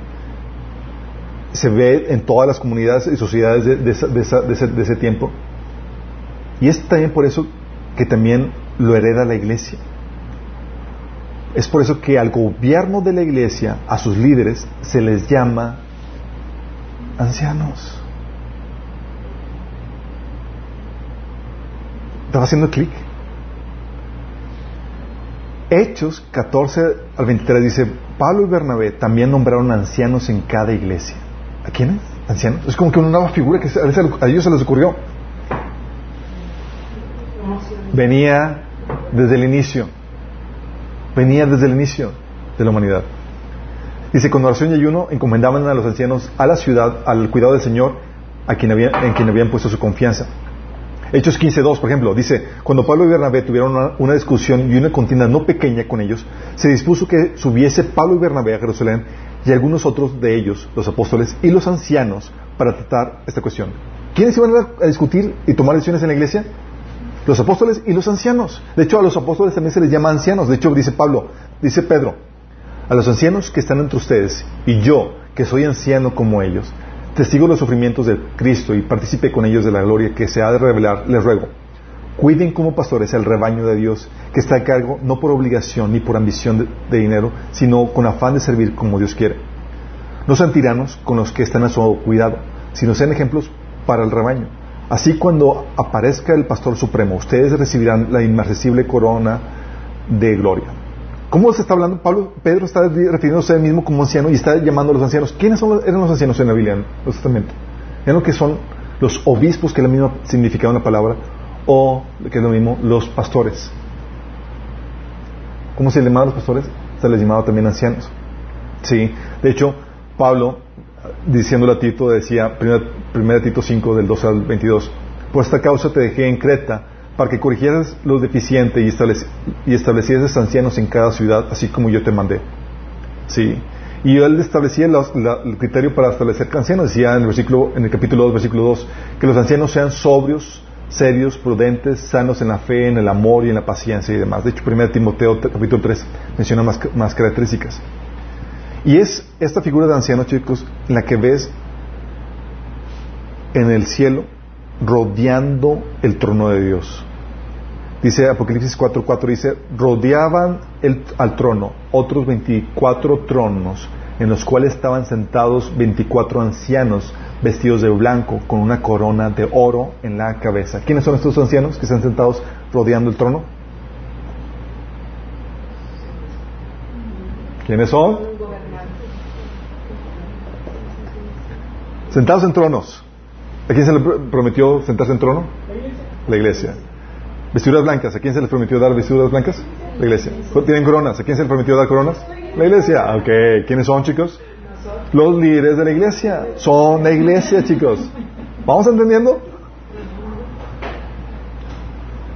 S3: Se ve en todas las comunidades y sociedades de, de esa- de ese tiempo. Y es también por eso que también lo hereda la iglesia. Es por eso que al gobierno de la iglesia, a sus líderes, se les llama ancianos. ¿Estaba haciendo clic? Hechos 14 al 23 dice, Pablo y Bernabé también nombraron ancianos en cada iglesia. ¿A quiénes? ¿Ancianos? Es como que una nueva figura que a ellos se les ocurrió. Venía desde el inicio. Venía desde el inicio de la humanidad. Dice, con oración y ayuno encomendaban a los ancianos a la ciudad, al cuidado del Señor, a quien había- en quien habían puesto su confianza. Hechos 15.2, por ejemplo, dice, cuando Pablo y Bernabé tuvieron una, una discusión y una contienda no pequeña con ellos, se dispuso que subiese Pablo y Bernabé a Jerusalén y algunos otros de ellos, los apóstoles y los ancianos, para tratar esta cuestión. ¿Quiénes iban a, a discutir y tomar decisiones en la iglesia? Los apóstoles y los ancianos. De hecho, a los apóstoles también se les llama ancianos. De hecho, dice Pablo, dice Pedro, a los ancianos que están entre ustedes y yo, que soy anciano como ellos, testigo de los sufrimientos de Cristo y participe con ellos de la gloria que se ha de revelar, les ruego, cuiden como pastores el rebaño de Dios que está a cargo no por obligación ni por ambición de, de dinero, sino con afán de servir como Dios quiere. No sean tiranos con los que están a su cuidado, sino sean ejemplos para el rebaño. Así cuando aparezca el pastor supremo, ustedes recibirán la inmarcesible corona de gloria. ¿Cómo se está hablando? Pablo, Pedro está refiriéndose a él mismo como anciano y está llamando a los ancianos. ¿Quiénes son eran los ancianos en la Biblia, el Testamento? Eran lo que son los obispos, que es la misma significado en la palabra, o que es lo mismo, los pastores. ¿Cómo se les llamaba a los pastores? Se les llamaba también ancianos. Sí, de hecho, Pablo, diciéndole a Tito, decía, 1 Tito 5, del 12 al 22, por esta causa te dejé en Creta, para que corrigieras los deficientes y, establec- y establecieras ancianos en cada ciudad, así como yo te mandé. Sí. Y él establecía el criterio para establecer ancianos, decía en el, versículo, en el capítulo 2, versículo 2, que los ancianos sean sobrios, serios, prudentes, sanos en la fe, en el amor y en la paciencia y demás. De hecho, 1 Timoteo capítulo 3 menciona más, más características. Y es esta figura de anciano, chicos, la que ves en el cielo rodeando el trono de Dios. Dice Apocalipsis 4:4 dice, rodeaban el- al trono otros 24 tronos en los cuales estaban sentados 24 ancianos vestidos de blanco con una corona de oro en la cabeza. ¿Quiénes son estos ancianos que están sentados rodeando el trono? ¿Quiénes son? Sentados en tronos. ¿A quién se le pr- prometió sentarse en trono? La iglesia. Vestiduras blancas. ¿A quién se les prometió dar vestiduras blancas? La iglesia. ¿Tienen coronas? ¿A quién se les prometió dar coronas? La iglesia. Ok. ¿Quiénes son, chicos? Los líderes de la iglesia. Son la iglesia, chicos. ¿Vamos entendiendo?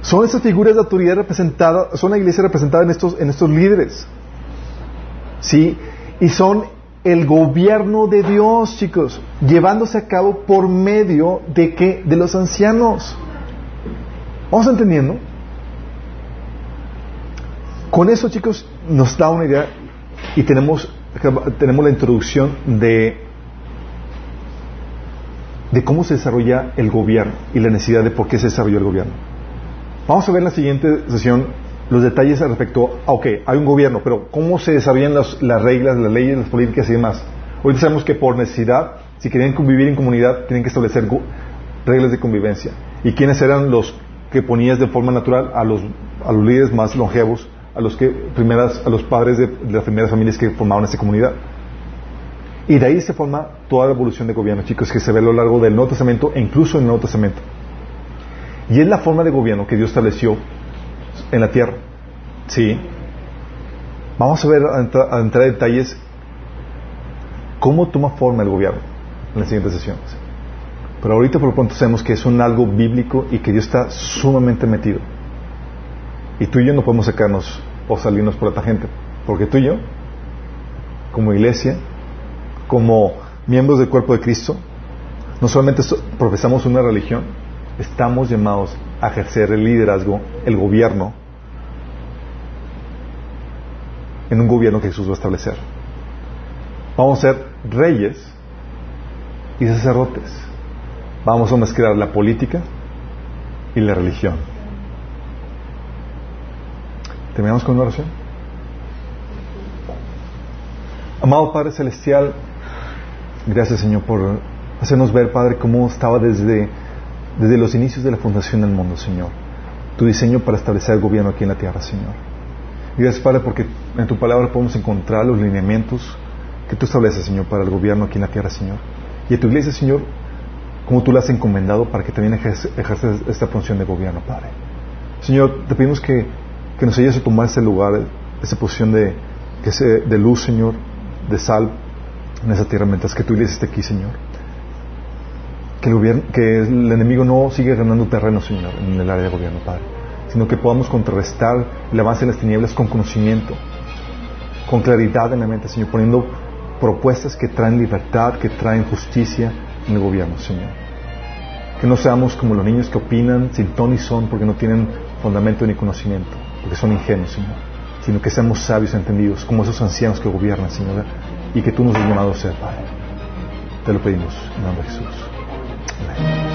S3: Son esas figuras de autoridad representadas, son la iglesia representada en estos, en estos líderes. ¿Sí? Y son el gobierno de Dios, chicos, llevándose a cabo por medio de que de los ancianos. ¿Vamos entendiendo? Con eso, chicos, nos da una idea y tenemos, tenemos la introducción de, de cómo se desarrolla el gobierno y la necesidad de por qué se desarrolló el gobierno. Vamos a ver la siguiente sesión los detalles respecto a, ok, hay un gobierno, pero ¿cómo se desarrollan las, las reglas, las leyes, las políticas y demás? Ahorita sabemos que por necesidad, si querían convivir en comunidad, tienen que establecer reglas de convivencia. ¿Y quiénes eran los que ponías de forma natural? A los, a los líderes más longevos, a los, que, primeras, a los padres de, de las primeras familias que formaban esa comunidad. Y de ahí se forma toda la evolución de gobierno, chicos, que se ve a lo largo del Nuevo Testamento e incluso en el Nuevo Testamento. Y es la forma de gobierno que Dios estableció en la tierra. Sí. Vamos a ver, a, entrar en detalles, cómo toma forma el gobierno en las siguientes sesiones. Pero ahorita por lo pronto sabemos que es un algo bíblico y que Dios está sumamente metido. Y tú y yo no podemos sacarnos o salirnos por la gente. Porque tú y yo, como iglesia, como miembros del cuerpo de Cristo, no solamente profesamos una religión, estamos llamados a ejercer el liderazgo, el gobierno, en un gobierno que Jesús va a establecer. Vamos a ser reyes y sacerdotes. Vamos a mezclar la política y la religión. ¿Terminamos con una oración? Amado Padre Celestial, gracias Señor por hacernos ver, Padre, cómo estaba desde desde los inicios de la fundación del mundo, Señor, tu diseño para establecer el gobierno aquí en la tierra, Señor. Y gracias, Padre, porque en tu palabra podemos encontrar los lineamientos que tú estableces, Señor, para el gobierno aquí en la tierra, Señor. Y a tu iglesia, Señor, como tú la has encomendado para que también ejerces esta función de gobierno, Padre. Señor, te pedimos que, que nos ayudes a tomar ese lugar, esa posición de, de luz, Señor, de sal en esa tierra mientras que tu iglesia esté aquí, Señor que el, enemigo no siga ganando terreno, Señor, en el área de gobierno, Padre, sino que podamos contrarrestar el avance de las tinieblas con conocimiento, con claridad en la mente, Señor, poniendo propuestas que traen libertad, que traen justicia en el gobierno, Señor. Que no seamos como los niños que opinan sin ton y son porque no tienen fundamento ni conocimiento, porque son ingenuos, Señor, sino que seamos sabios y entendidos como esos ancianos que gobiernan, Señor, y que tú nos has llamado a ser, Padre. Te lo pedimos en nombre de Jesús. Amen.